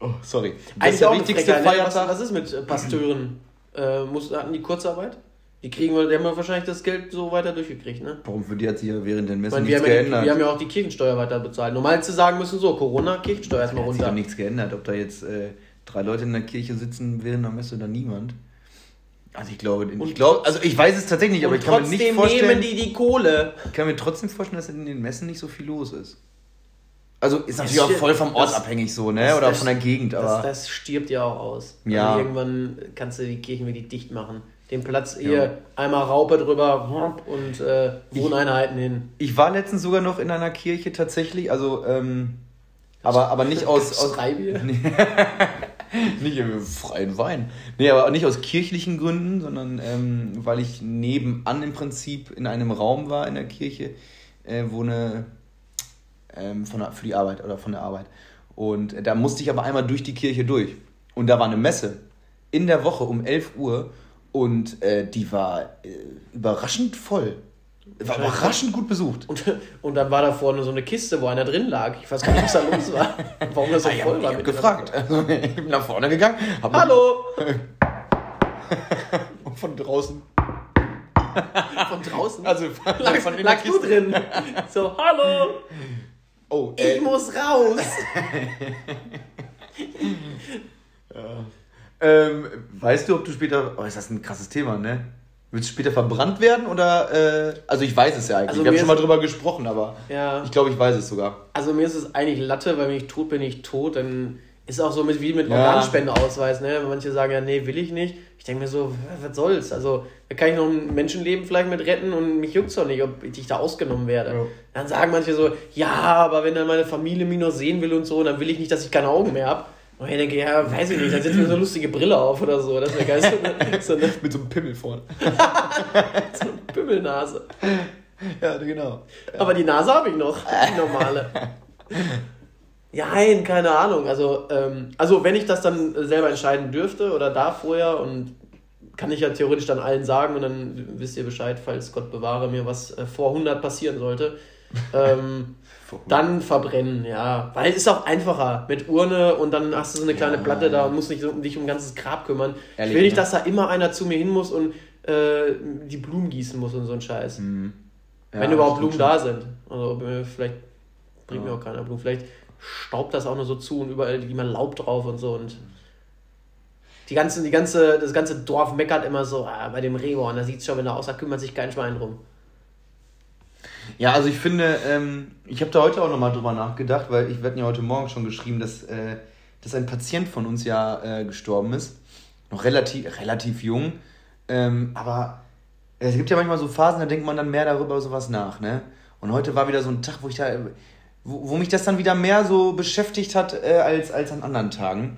oh, sorry. Das Eigentlich ist der wichtigste was, Feiertag. was ist mit äh, Pasteuren? Äh, muss, hatten die Kurzarbeit? Die kriegen wir, die haben ja wahrscheinlich das Geld so weiter durchgekriegt, ne? Warum für die hat sich ja während den Messen meine, wir, nichts haben ja, die- geändert? wir haben ja auch die Kirchensteuer weiter bezahlt. Normal zu sagen müssen so, Corona, Kirchensteuer erstmal hat sich doch runter. nichts geändert. Ob da jetzt äh, drei Leute in der Kirche sitzen während der Messe oder niemand. Also ich glaube, ich glaube, also ich weiß es tatsächlich nicht, aber ich kann mir nicht trotzdem vorstellen, nehmen die die Kohle. ich kann mir trotzdem vorstellen, dass in den Messen nicht so viel los ist. Also ist natürlich Das auch voll vom. Ort Das- abhängig so, ne? das- Oder das- von der Gegend, aber Das, das stirbt ja auch aus. Ja. Also irgendwann kannst du die Kirchen wieder dicht machen. Den Platz hier Ja. einmal Raupe drüber und äh, Wohneinheiten hin. ich war letztens sogar noch in einer Kirche tatsächlich, also ähm, aber, aber nicht aus, aus Freibier? *laughs* Nee. nicht im freien Wein. Nee, aber nicht aus kirchlichen Gründen, sondern ähm, weil ich nebenan im Prinzip in einem Raum war in der Kirche, äh, wo eine ähm, von der, für die Arbeit oder von der Arbeit. Und da musste ich aber einmal durch die Kirche durch. Und da war eine Messe in der Woche um 11 Uhr und äh, die war äh, überraschend voll. War überraschend gut besucht. Und, und dann war da vorne so eine Kiste, wo einer drin lag. Ich weiß gar nicht, was da los war. Warum das so *laughs* Ah, ich voll hab, war. ich hab mit gefragt. Also, ich bin nach vorne gegangen. Hallo! *laughs* Von draußen. *laughs* Von draußen? Also lag, von in der lagst du Kiste. drin? So, hallo! Oh, Ich äh, muss raus! Ähm, weißt du, ob du später. Oh, ist das ein krasses Thema, ne? Willst du später verbrannt werden oder. Äh, also ich weiß es ja eigentlich. Also Wir haben schon mal drüber gesprochen, aber Ja. ich glaube, ich weiß es sogar. Also mir ist es eigentlich Latte, weil wenn ich tot bin, ich tot. Dann ist auch so mit, wie mit. Organspendeausweis. Ne? Manche sagen ja, nee, will ich nicht. Ich denke mir so, was soll's? Also da kann ich noch ein Menschenleben vielleicht mit retten und mich juckt's doch nicht, ob ich da ausgenommen werde. Ja. Dann sagen manche so, ja, aber wenn dann meine Familie mich noch sehen will und so, dann will ich nicht, dass ich keine Augen mehr habe. Und ich denke, ja, weiß ich nicht, dann setzt mir so eine lustige Brille auf oder so. Das wäre geil. So eine, Mit so einem Pimmel vorne. *laughs* so eine Pimmelnase. Ja, genau. Aber die Nase habe ich noch, die normale. Ja, nein, keine Ahnung. Also, ähm, also wenn ich das dann selber entscheiden dürfte oder darf vorher und kann ich ja theoretisch dann allen sagen und dann wisst ihr Bescheid, falls Gott bewahre mir was äh, vor 100 passieren sollte. Ähm, *laughs* dann verbrennen, ja. Weil es ist auch einfacher mit Urne und dann hast du so eine kleine Ja. Platte da und musst nicht so um dich um ein ganzes Grab kümmern. Ehrlich, ich will nicht, ne? dass da immer einer zu mir hin muss und äh, die Blumen gießen muss und so ein Scheiß. Mhm. Ja, Wenn überhaupt Blumen schon. da sind. Also mir vielleicht bringt Ja. mir auch keiner Blumen. Vielleicht staubt das auch nur so zu und überall liegt immer Laub drauf und so und die ganze, die ganze, das ganze Dorf meckert immer so, ah, bei dem Reborn, da sieht es schon, wenn er aussah, kümmert sich kein Schwein drum. Ja, also ich finde, ähm, ich habe da heute auch nochmal drüber nachgedacht, weil ich werde ja heute Morgen schon geschrieben, dass, äh, dass ein Patient von uns ja äh, gestorben ist. Noch relativ, relativ jung. Ähm, aber es gibt ja manchmal so Phasen, da denkt man dann mehr darüber sowas nach, ne? Und heute war wieder so ein Tag, wo ich da, wo, wo mich das dann wieder mehr so beschäftigt hat äh, als, als an anderen Tagen.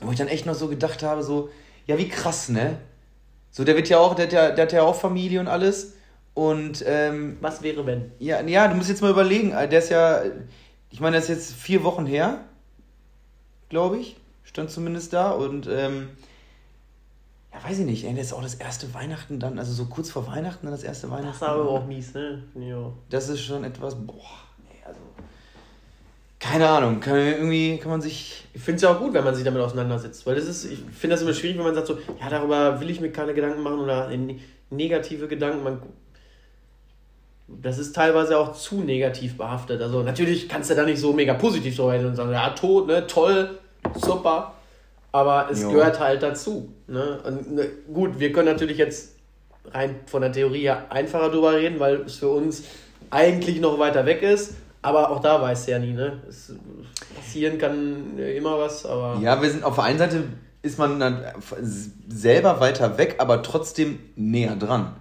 Wo ich dann echt noch so gedacht habe, so, ja, wie krass, ne? So, der wird ja auch, der hat ja, der hat ja auch Familie und alles. Und ähm, Was wäre, wenn? ja, ja, du musst jetzt mal überlegen, äh, der ist ja, ich meine, das ist jetzt vier Wochen her, glaube ich, stand zumindest da und ähm, ja, weiß ich nicht, ey, das ist auch das erste Weihnachten dann, also so kurz vor Weihnachten dann das erste Das Weihnachten. ist aber auch mies, ne? Jo. Das ist schon etwas, boah, nee, also, keine Ahnung, kann, irgendwie kann man sich, Ich finde es ja auch gut, wenn man sich damit auseinandersetzt, weil das ist, ich finde das immer schwierig, wenn man sagt so, ja, darüber will ich mir keine Gedanken machen oder ne- negative Gedanken. Man, das ist teilweise auch zu negativ behaftet. Also natürlich kannst du da nicht so mega positiv so reden und sagen, ja, tot, ne, toll, super. Aber es Jo. gehört halt dazu. Ne? Und, ne, gut, wir können natürlich jetzt rein von der Theorie her einfacher drüber reden, weil es für uns eigentlich noch weiter weg ist. Aber auch da weißt du ja nie, ne? Es, passieren kann immer was, aber. ja, wir sind auf der einen Seite ist man dann selber weiter weg, aber trotzdem näher dran.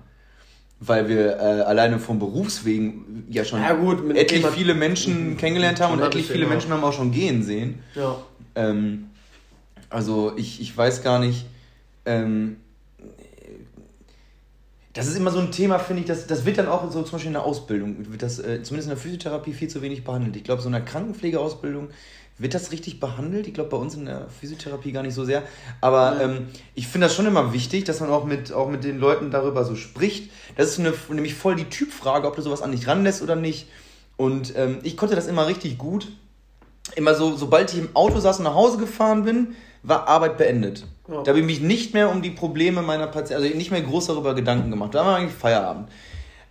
Weil wir äh, alleine vom Berufswegen ja schon Ja, gut, etlich viele Menschen kennengelernt haben und etlich viele. Menschen haben auch schon gehen sehen. Ja. Ähm, also ich, ich weiß gar nicht. Ähm, das ist immer so ein Thema, finde ich, das, das wird dann auch so zum Beispiel in der Ausbildung, wird das äh, zumindest in der Physiotherapie viel zu wenig behandelt. Ich glaube, so in der Krankenpflegeausbildung wird das richtig behandelt. Ich glaube, bei uns in der Physiotherapie gar nicht so sehr. Aber Ja. ähm, ich finde das schon immer wichtig, dass man auch mit, auch mit den Leuten darüber so spricht. Das ist eine, nämlich voll die Typfrage, ob du sowas an dich ranlässt oder nicht. Und ähm, ich konnte das immer richtig gut immer so, sobald ich im Auto saß und nach Hause gefahren bin, war Arbeit beendet. Ja. Da habe ich mich nicht mehr um die Probleme meiner Patienten, also nicht mehr groß darüber Gedanken gemacht. Da war eigentlich Feierabend.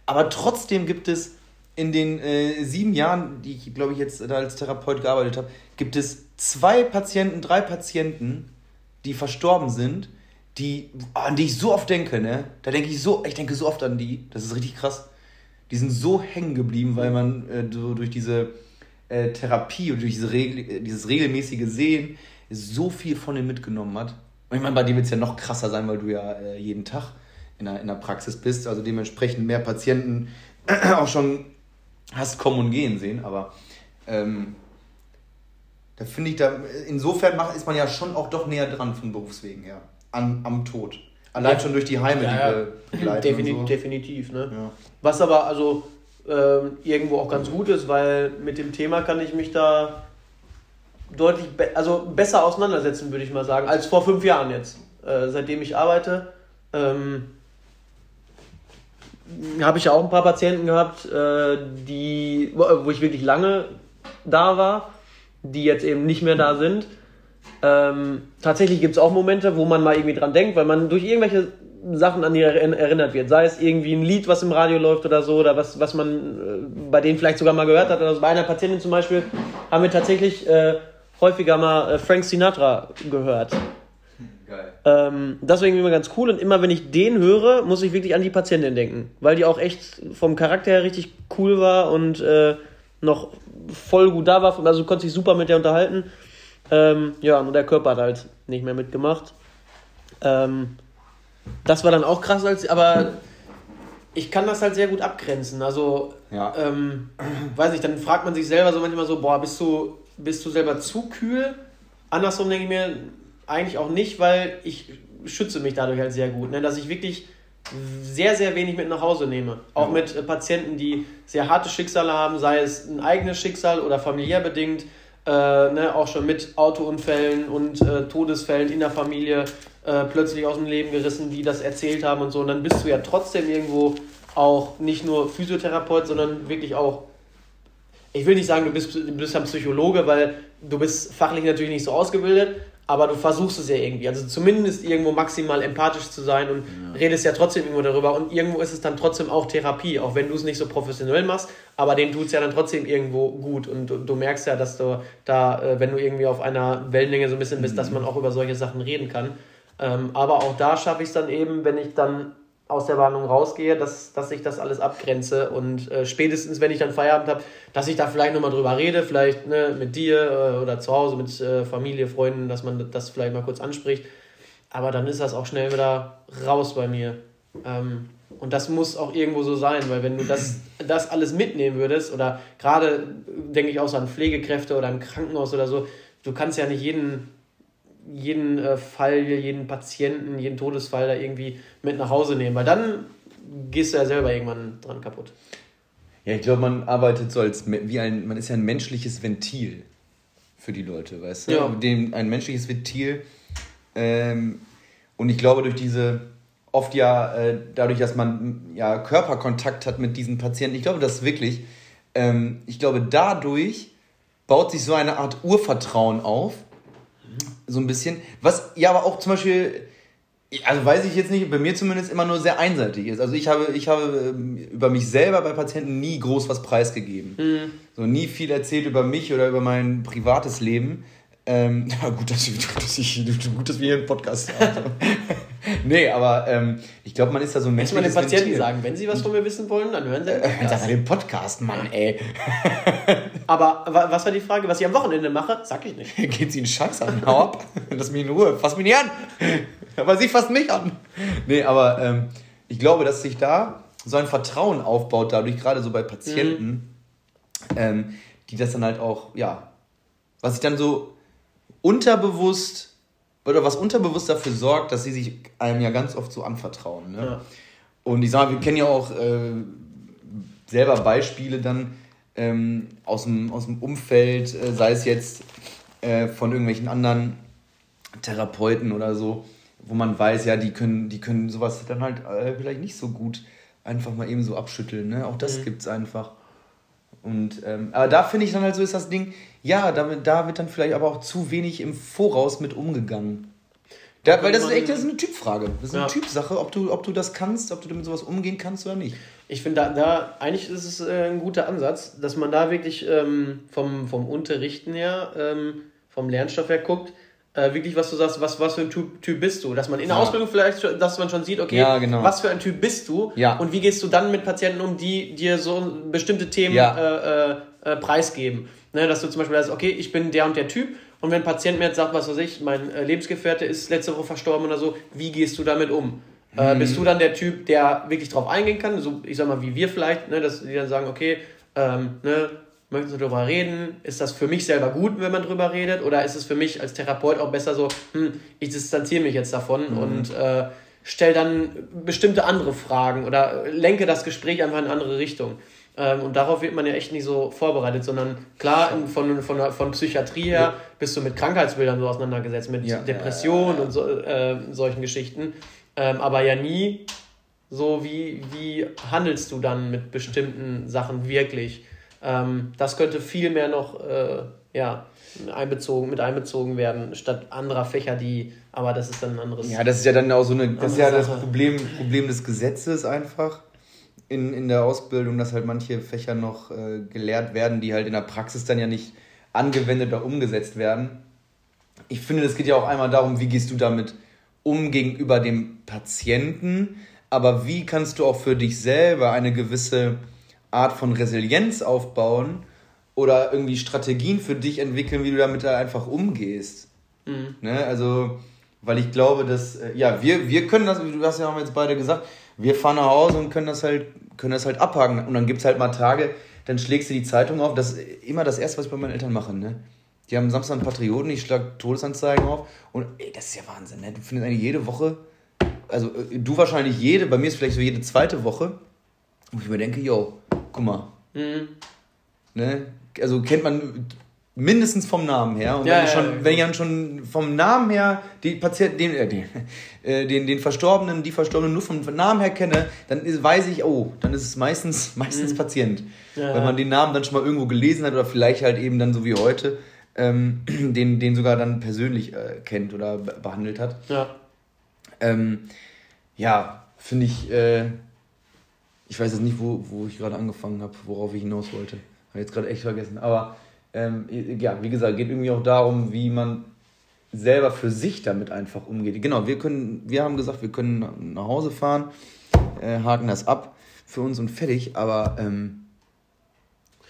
Aber trotzdem gibt es in den äh, sieben Jahren, die ich, glaube ich, jetzt da als Therapeut gearbeitet habe, gibt es zwei Patienten, drei Patienten, die verstorben sind, die, an die ich so oft denke, ne? Da denke ich so, ich denke so oft an die, das ist richtig krass. Die sind so hängen geblieben, weil man äh, so durch diese äh, Therapie und durch diese Regel, dieses regelmäßige Sehen so viel von denen mitgenommen hat. Und ich meine, bei dir wird es ja noch krasser sein, weil du ja äh, jeden Tag in der, in der Praxis bist, also dementsprechend mehr Patienten *clears throat* auch schon hast kommen und gehen sehen, aber ähm, da finde ich, da, insofern macht, ist man ja schon auch doch näher dran von Berufswegen her, an, am Tod. Allein Ja. schon durch die Heime, Ja, die ja. wir begleiten Definitiv, so. definitiv, ne? Ja. Was aber also ähm, irgendwo auch ganz gut ist, weil mit dem Thema kann ich mich da deutlich be also besser auseinandersetzen, würde ich mal sagen, als vor fünf Jahren jetzt. Äh, seitdem ich arbeite, ähm, habe ich ja auch ein paar Patienten gehabt, äh, die, wo, wo ich wirklich lange da war, die jetzt eben nicht mehr da sind. Ähm, tatsächlich gibt es auch Momente, wo man mal irgendwie dran denkt, weil man durch irgendwelche Sachen an die erinn- erinnert wird. Sei es irgendwie ein Lied, was im Radio läuft oder so, oder was, was man äh, bei denen vielleicht sogar mal gehört hat. Also bei einer Patientin zum Beispiel haben wir tatsächlich äh, häufiger mal äh, Frank Sinatra gehört. Ähm, das war irgendwie immer ganz cool und immer wenn ich den höre, muss ich wirklich an die Patientin denken, weil die auch echt vom Charakter her richtig cool war und äh, noch voll gut da war, also du konntest dich super mit der unterhalten. Ähm, ja, nur der Körper hat halt nicht mehr mitgemacht. Ähm, das war dann auch krass, als, aber ich kann das halt sehr gut abgrenzen. Also, Ja. ähm, weiß ich, dann fragt man sich selber so manchmal so, boah, bist du, bist du selber zu kühl? Andersrum denke ich mir, eigentlich auch nicht, weil ich schütze mich dadurch halt sehr gut, ne? dass ich wirklich sehr, sehr wenig mit nach Hause nehme. Auch Ja. mit äh, Patienten, die sehr harte Schicksale haben, sei es ein eigenes Schicksal oder familiär bedingt, äh, ne? auch schon mit Autounfällen und äh, Todesfällen in der Familie äh, plötzlich aus dem Leben gerissen, die das erzählt haben und so. Und dann bist du ja trotzdem irgendwo auch nicht nur Physiotherapeut, sondern wirklich auch ich will nicht sagen, du bist, du bist ein Psychologe, weil du bist fachlich natürlich nicht so ausgebildet, aber du versuchst es ja irgendwie. Also zumindest irgendwo maximal empathisch zu sein und redest ja trotzdem irgendwo darüber. Und irgendwo ist es dann trotzdem auch Therapie, auch wenn du es nicht so professionell machst, aber denen tut es ja dann trotzdem irgendwo gut. Und du, du merkst ja, dass du da, äh, wenn du irgendwie auf einer Wellenlänge so ein bisschen bist, dass man auch über solche Sachen reden kann. Ähm, aber auch da schaffe ich es dann eben, wenn ich dann aus der Behandlung rausgehe, dass, dass ich das alles abgrenze und äh, spätestens, wenn ich dann Feierabend habe, dass ich da vielleicht nochmal drüber rede, vielleicht ne, mit dir äh, oder zu Hause mit äh, Familie, Freunden, dass man das vielleicht mal kurz anspricht. Aber dann ist das auch schnell wieder raus bei mir. Ähm, und das muss auch irgendwo so sein, weil wenn du das, das alles mitnehmen würdest, oder gerade denke ich auch so an Pflegekräfte oder im Krankenhaus oder so, du kannst ja nicht jeden jeden äh, Fall, jeden Patienten, jeden Todesfall da irgendwie mit nach Hause nehmen, weil dann gehst du ja selber irgendwann dran kaputt. Ja, ich glaube, man arbeitet so als, wie ein, man ist ja ein menschliches Ventil für die Leute, weißt du? Ja. Dem, ein menschliches Ventil. Ähm, und ich glaube, durch diese, oft ja, äh, dadurch, dass man ja Körperkontakt hat mit diesen Patienten, ich glaube das wirklich, ähm, ich glaube, dadurch baut sich so eine Art Urvertrauen auf. So ein bisschen. Was ja aber auch zum Beispiel also weiß ich jetzt nicht, bei mir zumindest immer nur sehr einseitig ist. Also ich habe, ich habe ähm, über mich selber bei Patienten nie groß was preisgegeben. So nie viel erzählt über mich oder über mein privates Leben. Ähm, *laughs* ja, gut, dass, dass ich, gut, dass wir hier einen Podcast haben. *laughs* nee, aber ähm, ich glaube, man ist da so ein Muss man den Patienten Ventil. sagen, wenn sie was von mir wissen wollen, dann hören sie den Äh, Podcast. mal den Podcast, Mann, ey. *laughs* Aber wa- was war die Frage, was ich am Wochenende mache? Sag ich nicht. Geht sie einen Scheiß an? Hau ab. Lass mich in Ruhe. Fass mich nicht an. Aber sie fasst mich an. Nee, aber ähm, ich glaube, dass sich da so ein Vertrauen aufbaut, dadurch gerade so bei Patienten, mhm. ähm, die das dann halt auch, ja, was ich dann so unterbewusst oder was unterbewusst dafür sorgt, dass sie sich einem ja ganz oft so anvertrauen. Ne? Ja. Und ich sage, wir kennen ja auch äh, selber Beispiele dann ähm, aus, dem, aus dem Umfeld, äh, sei es jetzt äh, von irgendwelchen anderen Therapeuten oder so, wo man weiß, ja, die können, die können sowas dann halt äh, vielleicht nicht so gut einfach mal eben so abschütteln. Ne? Auch das mhm. es einfach. Und, ähm, aber da finde ich dann halt so ist das Ding, ja, da, da wird dann vielleicht aber auch zu wenig im Voraus mit umgegangen. Da, weil das ist echt das ist eine Typfrage. Das ist eine ja. Typsache, ob du, ob du das kannst, ob du damit sowas umgehen kannst oder nicht. Ich finde, da, da, eigentlich ist es äh, ein guter Ansatz, dass man da wirklich ähm, vom, vom Unterrichten her, ähm, vom Lernstoff her guckt, äh, wirklich, was du sagst, was, was für ein typ, typ bist du. Dass man in der ja. Ausbildung vielleicht, dass man schon sieht, okay, ja, genau. was für ein Typ bist du ja. und wie gehst du dann mit Patienten um, die dir so bestimmte Themen äh, äh, äh, preisgeben. Ne, dass du zum Beispiel sagst, okay, ich bin der und der Typ und wenn ein Patient mir jetzt sagt, was weiß ich, mein äh, Lebensgefährte ist letzte Woche verstorben oder so, wie gehst du damit um? Äh, mhm. bist du dann der Typ, der wirklich drauf eingehen kann? So, ich sag mal, wie wir vielleicht, ne, dass die dann sagen, okay, ähm, ne, möchten Sie darüber reden? Ist das für mich selber gut, wenn man darüber redet? Oder ist es für mich als Therapeut auch besser so, hm, ich distanziere mich jetzt davon mhm. und äh, stelle dann bestimmte andere Fragen oder lenke das Gespräch einfach in eine andere Richtung? Ähm, und darauf wird man ja echt nicht so vorbereitet, sondern klar, in, von, von, von Psychiatrie her ja. bist du mit Krankheitsbildern so auseinandergesetzt, mit ja. Depressionen und so, äh, solchen Geschichten. Ähm, aber ja nie so, wie, wie handelst du dann mit bestimmten Sachen wirklich? Ähm, das könnte viel mehr noch äh, ja, einbezogen, mit einbezogen werden, statt anderer Fächer, die, aber das ist dann ein anderes. Ja, das ist ja dann auch so eine, das ist ja das Problem, Problem des Gesetzes einfach in, in der Ausbildung, dass halt manche Fächer noch äh, gelehrt werden, die halt in der Praxis dann ja nicht angewendet oder umgesetzt werden. Ich finde, es geht ja auch einmal darum, wie gehst du damit um gegenüber dem Patienten, aber wie kannst du auch für dich selber eine gewisse Art von Resilienz aufbauen oder irgendwie Strategien für dich entwickeln, wie du damit da einfach umgehst. Mhm. Ne? Also, weil ich glaube, dass, äh, ja, wir, wir können das, du hast ja auch jetzt beide gesagt, wir fahren nach Hause und können das halt, können das halt abhaken. Und dann gibt es halt mal Tage, dann schlägst du die Zeitung auf. Das ist immer das Erste, was ich bei meinen Eltern mache. Ne? Die haben Samstag einen Patrioten, ich schlage Todesanzeigen auf. Und ey, das ist ja Wahnsinn. Ne? Du findest eigentlich jede Woche, also äh, du wahrscheinlich jede, bei mir ist vielleicht so jede zweite Woche, wo ich mir denke, yo, guck mal. Mhm. Ne? Also kennt man mindestens vom Namen her. Und ja, wenn, ich schon, ja, wenn ich dann schon vom Namen her die Patienten, den, äh, den, *laughs* äh, den, den Verstorbenen, die Verstorbenen nur vom Namen her kenne, dann ist, weiß ich, oh, dann ist es meistens, *laughs* meistens mhm. Patient. Ja. Wenn man den Namen dann schon mal irgendwo gelesen hat oder vielleicht halt eben dann so wie heute, ähm, *clears throat* den, den sogar dann persönlich äh, kennt oder behandelt hat. Ja. Ähm, ja, finde ich, äh, ich weiß jetzt nicht, wo, wo ich gerade angefangen habe, worauf ich hinaus wollte. Habe jetzt gerade echt vergessen. Aber ähm, ja, wie gesagt, geht irgendwie auch darum, wie man selber für sich damit einfach umgeht. Genau, wir können, wir haben gesagt, wir können nach Hause fahren, äh, haken das ab für uns und fertig, aber ähm,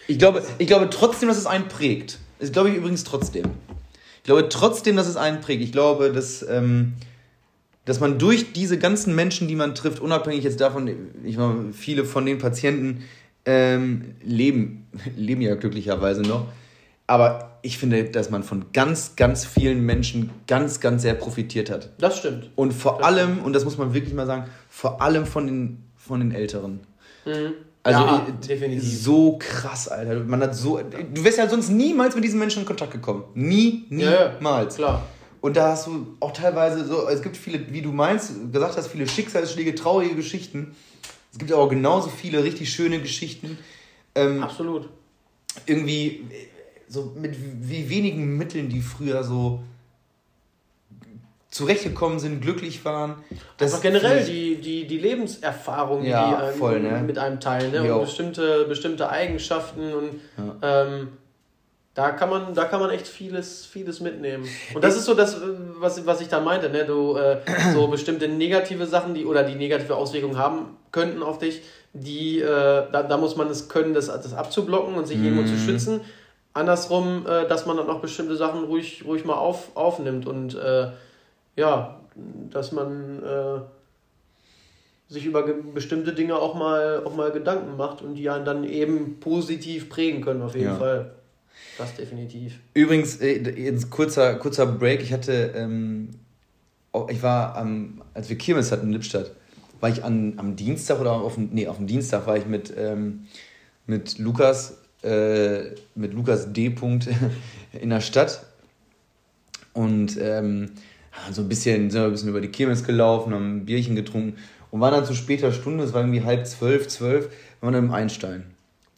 ich, glaube, ich glaube trotzdem, dass es einen prägt. Das glaube ich übrigens trotzdem. Ich glaube trotzdem, dass es einen prägt. Ich glaube, dass ähm, dass man durch diese ganzen Menschen, die man trifft, unabhängig jetzt davon, ich meine, viele von den Patienten ähm, leben, *laughs* leben ja glücklicherweise noch, aber ich finde, dass man von ganz, ganz vielen Menschen ganz, ganz sehr profitiert hat. Das stimmt. Und vor das allem, stimmt. und das muss man wirklich mal sagen, vor allem von den, von den Älteren. Mhm. Also ja, definitiv. so krass, Alter. Man hat so. Du wärst ja sonst niemals mit diesen Menschen in Kontakt gekommen. Nie, niemals. Ja, klar. Und da hast du auch teilweise so, es gibt viele, wie du meinst, gesagt hast, viele Schicksalsschläge, traurige Geschichten. Es gibt aber genauso viele richtig schöne Geschichten. Ähm, Absolut. Irgendwie so mit wie wenigen Mitteln, die früher so zurechtgekommen sind, glücklich waren. Das Einfach generell die, die, die Lebenserfahrung, ja, die voll, ne? mit einem teilen, ne? und bestimmte, bestimmte Eigenschaften und ja. ähm, da kann man, da kann man echt vieles, vieles mitnehmen. Und das ist so das, was, was ich da meinte, ne? Du, äh, *clears throat* so bestimmte negative Sachen, die oder die negative Auswirkungen haben könnten auf dich, die, äh, da, da muss man es können, das, das abzublocken und sich mm. irgendwo zu schützen. Andersrum, äh, dass man dann auch bestimmte Sachen ruhig, ruhig mal auf, aufnimmt und äh, ja, dass man äh, sich über bestimmte Dinge auch mal, auch mal Gedanken macht und die einen dann eben positiv prägen können, auf jeden Ja. Fall. Das definitiv. Übrigens, äh, jetzt kurzer, kurzer Break. Ich hatte, ähm, ich war am, als wir Kirmes hatten in Lippstadt, war ich an, am Dienstag oder auf dem, nee, auf dem Dienstag war ich mit, ähm, mit Lukas, äh, mit Lukas D. Punkt *laughs* in der Stadt und ähm, so ein bisschen, sind wir ein bisschen über die Kirmes gelaufen, haben ein Bierchen getrunken und waren dann zu später Stunde, es war irgendwie halb zwölf, zwölf, waren dann im Einstein.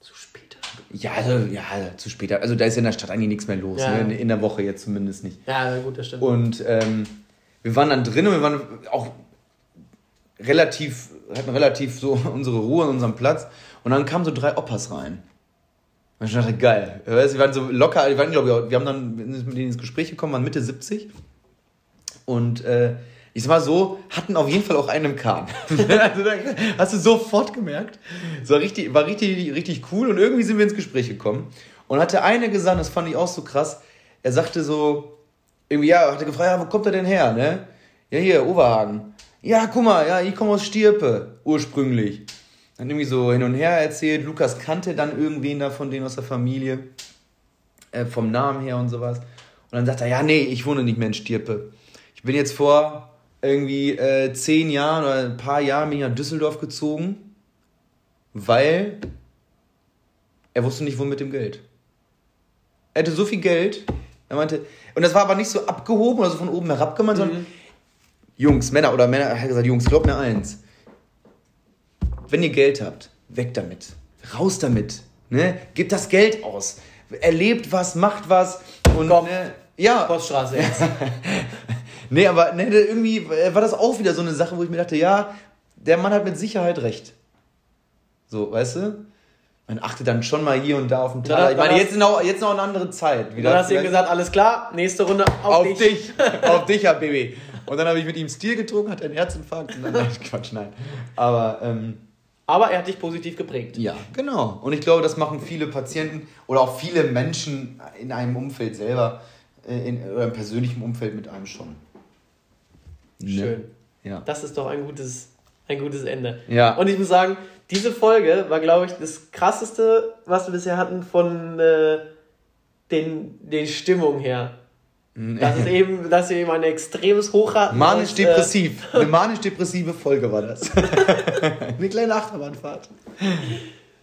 Zu spät. Ja, also, ja, zu später. Also da ist in der Stadt eigentlich nichts mehr los. Ja. Ne? In, in der Woche jetzt zumindest nicht. Ja, gut, das stimmt. Und ähm, wir waren dann drin und wir waren auch relativ, hatten relativ so *laughs* unsere Ruhe an unserem Platz. Und dann kamen so drei Opas rein. Und ich dachte, geil. Weißt, waren so locker, wir, waren, glaub ich, wir haben dann mit denen ins Gespräch gekommen, waren Mitte 70. Und äh, ich sag mal so, hatten auf jeden Fall auch einen im Kahn. *laughs* also, hast du sofort gemerkt. War richtig, war richtig, richtig cool und irgendwie sind wir ins Gespräch gekommen. Und hatte eine gesagt, das fand ich auch so krass. Er sagte so, irgendwie, ja, hat er gefragt, ja, wo kommt er denn her, ne? Ja, hier, Oberhagen. Ja, guck mal, ja, ich komme aus Stirpe, ursprünglich. Dann irgendwie so hin und her erzählt. Lukas kannte dann irgendwen da von denen aus der Familie, äh, vom Namen her und sowas. Und dann sagt er, ja, nee, ich wohne nicht mehr in Stirpe. Ich bin jetzt vor irgendwie äh, zehn Jahren oder ein paar Jahren bin ich nach Düsseldorf gezogen, weil er wusste nicht, wo mit dem Geld. Er hatte so viel Geld, er meinte, und das war aber nicht so abgehoben oder so von oben herab gemeint, sondern Jungs, Männer oder Männer, er hat gesagt, Jungs, glaubt mir eins. Wenn ihr Geld habt, weg damit. Raus damit. Ne? Gebt das Geld aus. Erlebt was, macht was. Und, Komm. ne, ja, Poststraße *laughs* jetzt. Nee, aber ne, irgendwie war das auch wieder so eine Sache, wo ich mir dachte, ja, der Mann hat mit Sicherheit recht. So, weißt du? Man achtet dann schon mal hier und da auf den Taler. Ich meine, jetzt, ist noch, jetzt noch eine andere Zeit. Dann hast du ihm gesagt, alles klar, nächste Runde auf, auf dich. *laughs* auf dich, ja, Baby. Und dann habe ich mit ihm Stil getrunken, hat einen Herzinfarkt. Und dann, nein, *laughs* Quatsch, nein. Aber, ähm, Aber er hat dich positiv geprägt. ja, genau. Und ich glaube, das machen viele Patienten oder auch viele Menschen in einem Umfeld selber, äh, in, oder im persönlichen Umfeld mit einem schon. Ne? Schön. Ja. Das ist doch ein gutes, ein gutes Ende. Ja. Und ich muss sagen, diese Folge war, glaube ich, das krasseste, was wir bisher hatten von äh, den, den Stimmungen her. Das ist eben, dass wir eben ein extremes Hoch hatten. und, äh, Manisch-depressiv. Eine manisch-depressive Folge war das. *laughs* Eine kleine Achterbahnfahrt.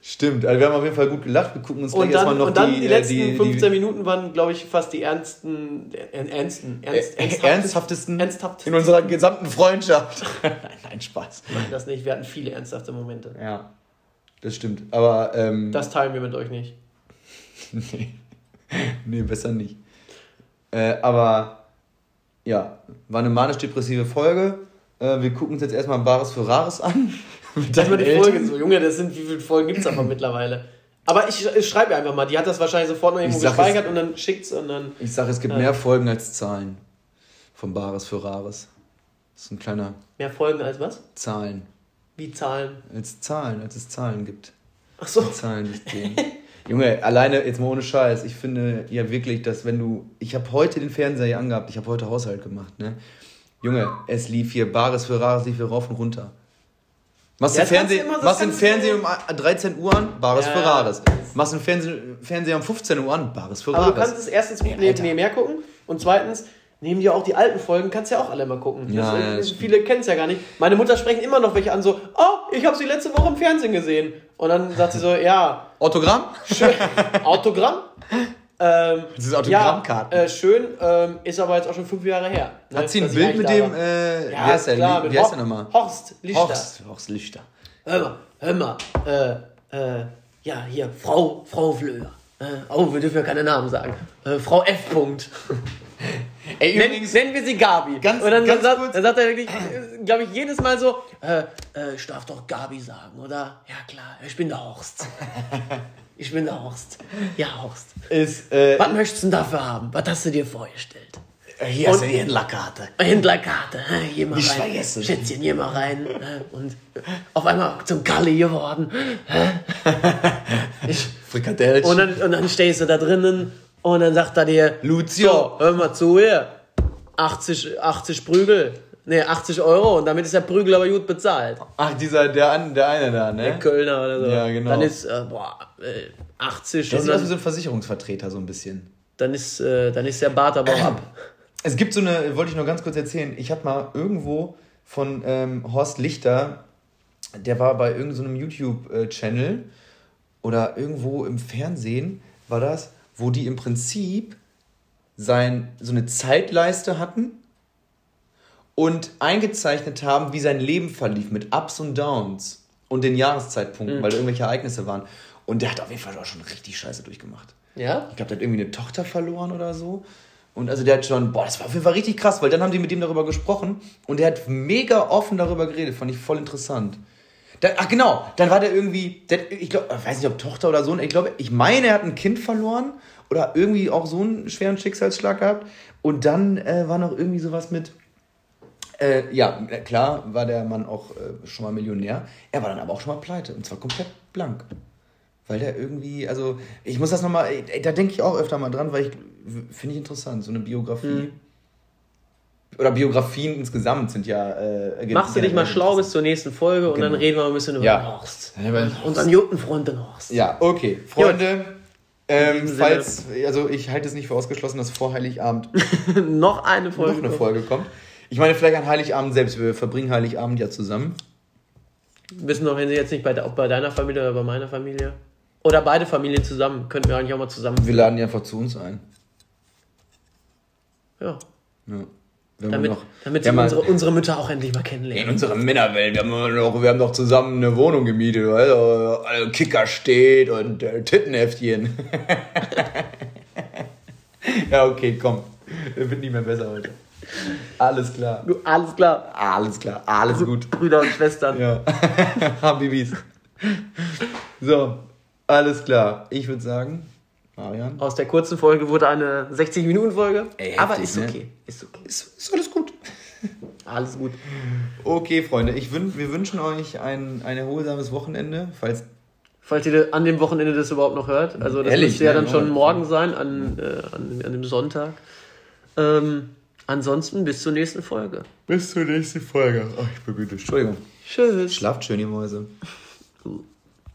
Stimmt, also wir haben auf jeden Fall gut gelacht. Wir gucken uns gleich Und erstmal noch und dann die, die, äh, letzten die, 15 Minuten waren, glaube ich, fast die ernsten, äh, ernsten, ernst, äh, ernsthaftesten ernsthaftesten. in unserer gesamten Freundschaft. nein, *laughs* nein, Spaß. das nicht. Wir hatten viele ernsthafte Momente. Ja, das stimmt. Aber, ähm, Das teilen wir mit euch nicht. *laughs* nee. nee, besser nicht. Äh, aber, ja, war eine manisch-depressive Folge. Äh, wir gucken uns jetzt erstmal Bares für Rares an. *laughs* Mit Das war die Folge so, Junge, das sind, wie viele Folgen gibt es aber mittlerweile? Aber ich, ich schreibe einfach mal, die hat das wahrscheinlich sofort noch irgendwo gespeichert und dann schickt's und dann. Ich sage, es gibt Ja. mehr Folgen als Zahlen. Von Bares für Rares. Das ist ein kleiner Mehr Folgen als was? Zahlen. Wie Zahlen. Als Zahlen, als es Zahlen gibt. Ach so. Zahlensystem. *laughs* Junge, alleine, jetzt mal ohne Scheiß, ich finde ja wirklich, dass wenn du. Ich habe heute den Fernseher hier angehabt, ich habe heute Haushalt gemacht, ne? Junge, es lief hier Bares für Rares, lief hier rauf und runter. Machst Ja, du Fernsehen, das machst den Fernseher um 13 Uhr an, Bares Ja, für. Rares. Machst den Fernsehen, Fernseher um 15 Uhr an, Bares für Aber du Rares. kannst es erstens gut nebenher gucken und zweitens, neben dir auch die alten Folgen, kannst du ja auch alle mal gucken. Ja, das, ja, das stimmt. viele kennen es ja gar nicht. Meine Mutter sprechen immer noch welche an, so, oh, ich habe sie letzte Woche im Fernsehen gesehen. Und dann sagt sie so, ja, Autogramm? schön, Autogramm. Ähm, Das ist Autogrammkarten. Ja, äh, schön, ähm, ist aber jetzt auch schon fünf Jahre her. ne, Hat sie ein Bild mit dem, äh, ja, wie heißt der, klar, wie heißt Hor- der nochmal? Horst Lichter. Horst, Horst Lichter. Hör mal, hör mal, äh, äh, ja, hier, Frau, Frau Flöher. Äh, oh, wir dürfen ja keine Namen sagen. Äh, Frau F. -Punkt. Ey, Nennen, nennen wir sie Gabi. Ganz- Und dann, ganz sagt, kurz. dann sagt er wirklich, glaube ich, jedes Mal so, äh, äh, ich darf doch Gabi sagen, oder? Ja, klar, ich bin der Horst. *laughs* Ich bin der Horst. Ja, Horst. ist, äh, Was möchtest du denn dafür haben? Was hast du dir vorgestellt? hier hast du die Händlerkarte. Händlerkarte, hä? geh mal Nicht rein. vergessen. Schätzchen, geh mal rein. Und auf einmal zum Kalli geworden. *laughs* Ich, Frikadellchen. und, dann, und dann stehst du da drinnen und dann sagt er dir, Lucio. hör mal zu hier, 80, 80 Prügel, Nee, 80 Euro und damit ist der Prügel aber gut bezahlt. Ach, dieser, der, an- der eine da, ne? Der Kölner oder so. Ja, genau. Dann ist, äh, boah, äh, 80 Der und sieht aus wie dann, so ein Versicherungsvertreter, so ein bisschen. dann, ist, äh, dann ist der Bart aber auch ab. *clears throat* Es gibt so eine, wollte ich noch ganz kurz erzählen, ich habe mal irgendwo von ähm, Horst Lichter, der war bei irgendeinem YouTube-Channel oder irgendwo im Fernsehen, war das, wo die im Prinzip sein, so eine Zeitleiste hatten und eingezeichnet haben, wie sein Leben verlief mit Ups und Downs und den Jahreszeitpunkten, weil da irgendwelche Ereignisse waren. Und der hat auf jeden Fall auch schon richtig scheiße durchgemacht. Ja? Ich glaube, der hat irgendwie eine Tochter verloren oder so. Und also der hat schon, boah, das war auf jeden Fall richtig krass, weil dann haben die mit ihm darüber gesprochen und der hat mega offen darüber geredet, fand ich voll interessant. Da, ach genau, dann war der irgendwie, der, ich glaube, weiß nicht, ob Tochter oder Sohn, ich glaube, ich meine, er hat ein Kind verloren oder irgendwie auch so einen schweren Schicksalsschlag gehabt. Und dann äh, war noch irgendwie sowas mit, äh, ja, klar war der Mann auch äh, schon mal Millionär, er war dann aber auch schon mal pleite und zwar komplett blank. Weil der irgendwie, also ich muss das nochmal, da denke ich auch öfter mal dran, weil ich, finde ich interessant, so eine Biografie. Oder Biografien insgesamt sind ja. Äh, Machst du dich mal schlau bis zur nächsten Folge und dann Genau. reden wir mal ein bisschen über Ja. den Horst. Unseren guten Freund den Horst. Ja, okay. Freunde, ähm, falls, also ich halte es nicht für ausgeschlossen, dass vor Heiligabend *laughs* noch eine Folge. noch eine Folge kommt. Ich meine, vielleicht an Heiligabend selbst. Wir verbringen Heiligabend ja zusammen. Wissen noch, wenn sie jetzt nicht bei, ob bei deiner Familie oder bei meiner Familie. Oder beide Familien zusammen. Könnten wir eigentlich auch mal zusammen. Wir laden die einfach zu uns ein. Ja. Ja. Wenn Damit, noch, damit haben unsere, unsere Mütter auch endlich mal in kennenlernen. unserer Männerwelt, wir haben noch, wir haben noch zusammen eine Wohnung gemietet, also, also Kicker steht und äh, Tittenheftchen. *laughs* ja, okay, komm. Wird nicht mehr besser heute. Alles klar. Du, alles klar. Alles klar, alles gut. Brüder und Schwestern. Ja. *laughs* Habibis. So, alles klar. Ich würde sagen, Marian. Aus der kurzen Folge wurde eine 60-Minuten-Folge. Ey, Aber ist ne? okay. Ist okay. Ist, ist alles gut. *laughs* Alles gut. Okay, Freunde, ich wün wir wünschen euch ein, ein erholsames Wochenende. Falls Falls ihr an dem Wochenende das überhaupt noch hört. Also das Ehrlich, müsste ja ne? dann schon Ja. morgen sein, an, äh, an, an dem Sonntag. Ähm, ansonsten bis zur nächsten Folge. bis zur nächsten Folge. Ach, ich bin müde. Entschuldigung. Tschüss. Schlaft schön, ihr Mäuse. *laughs*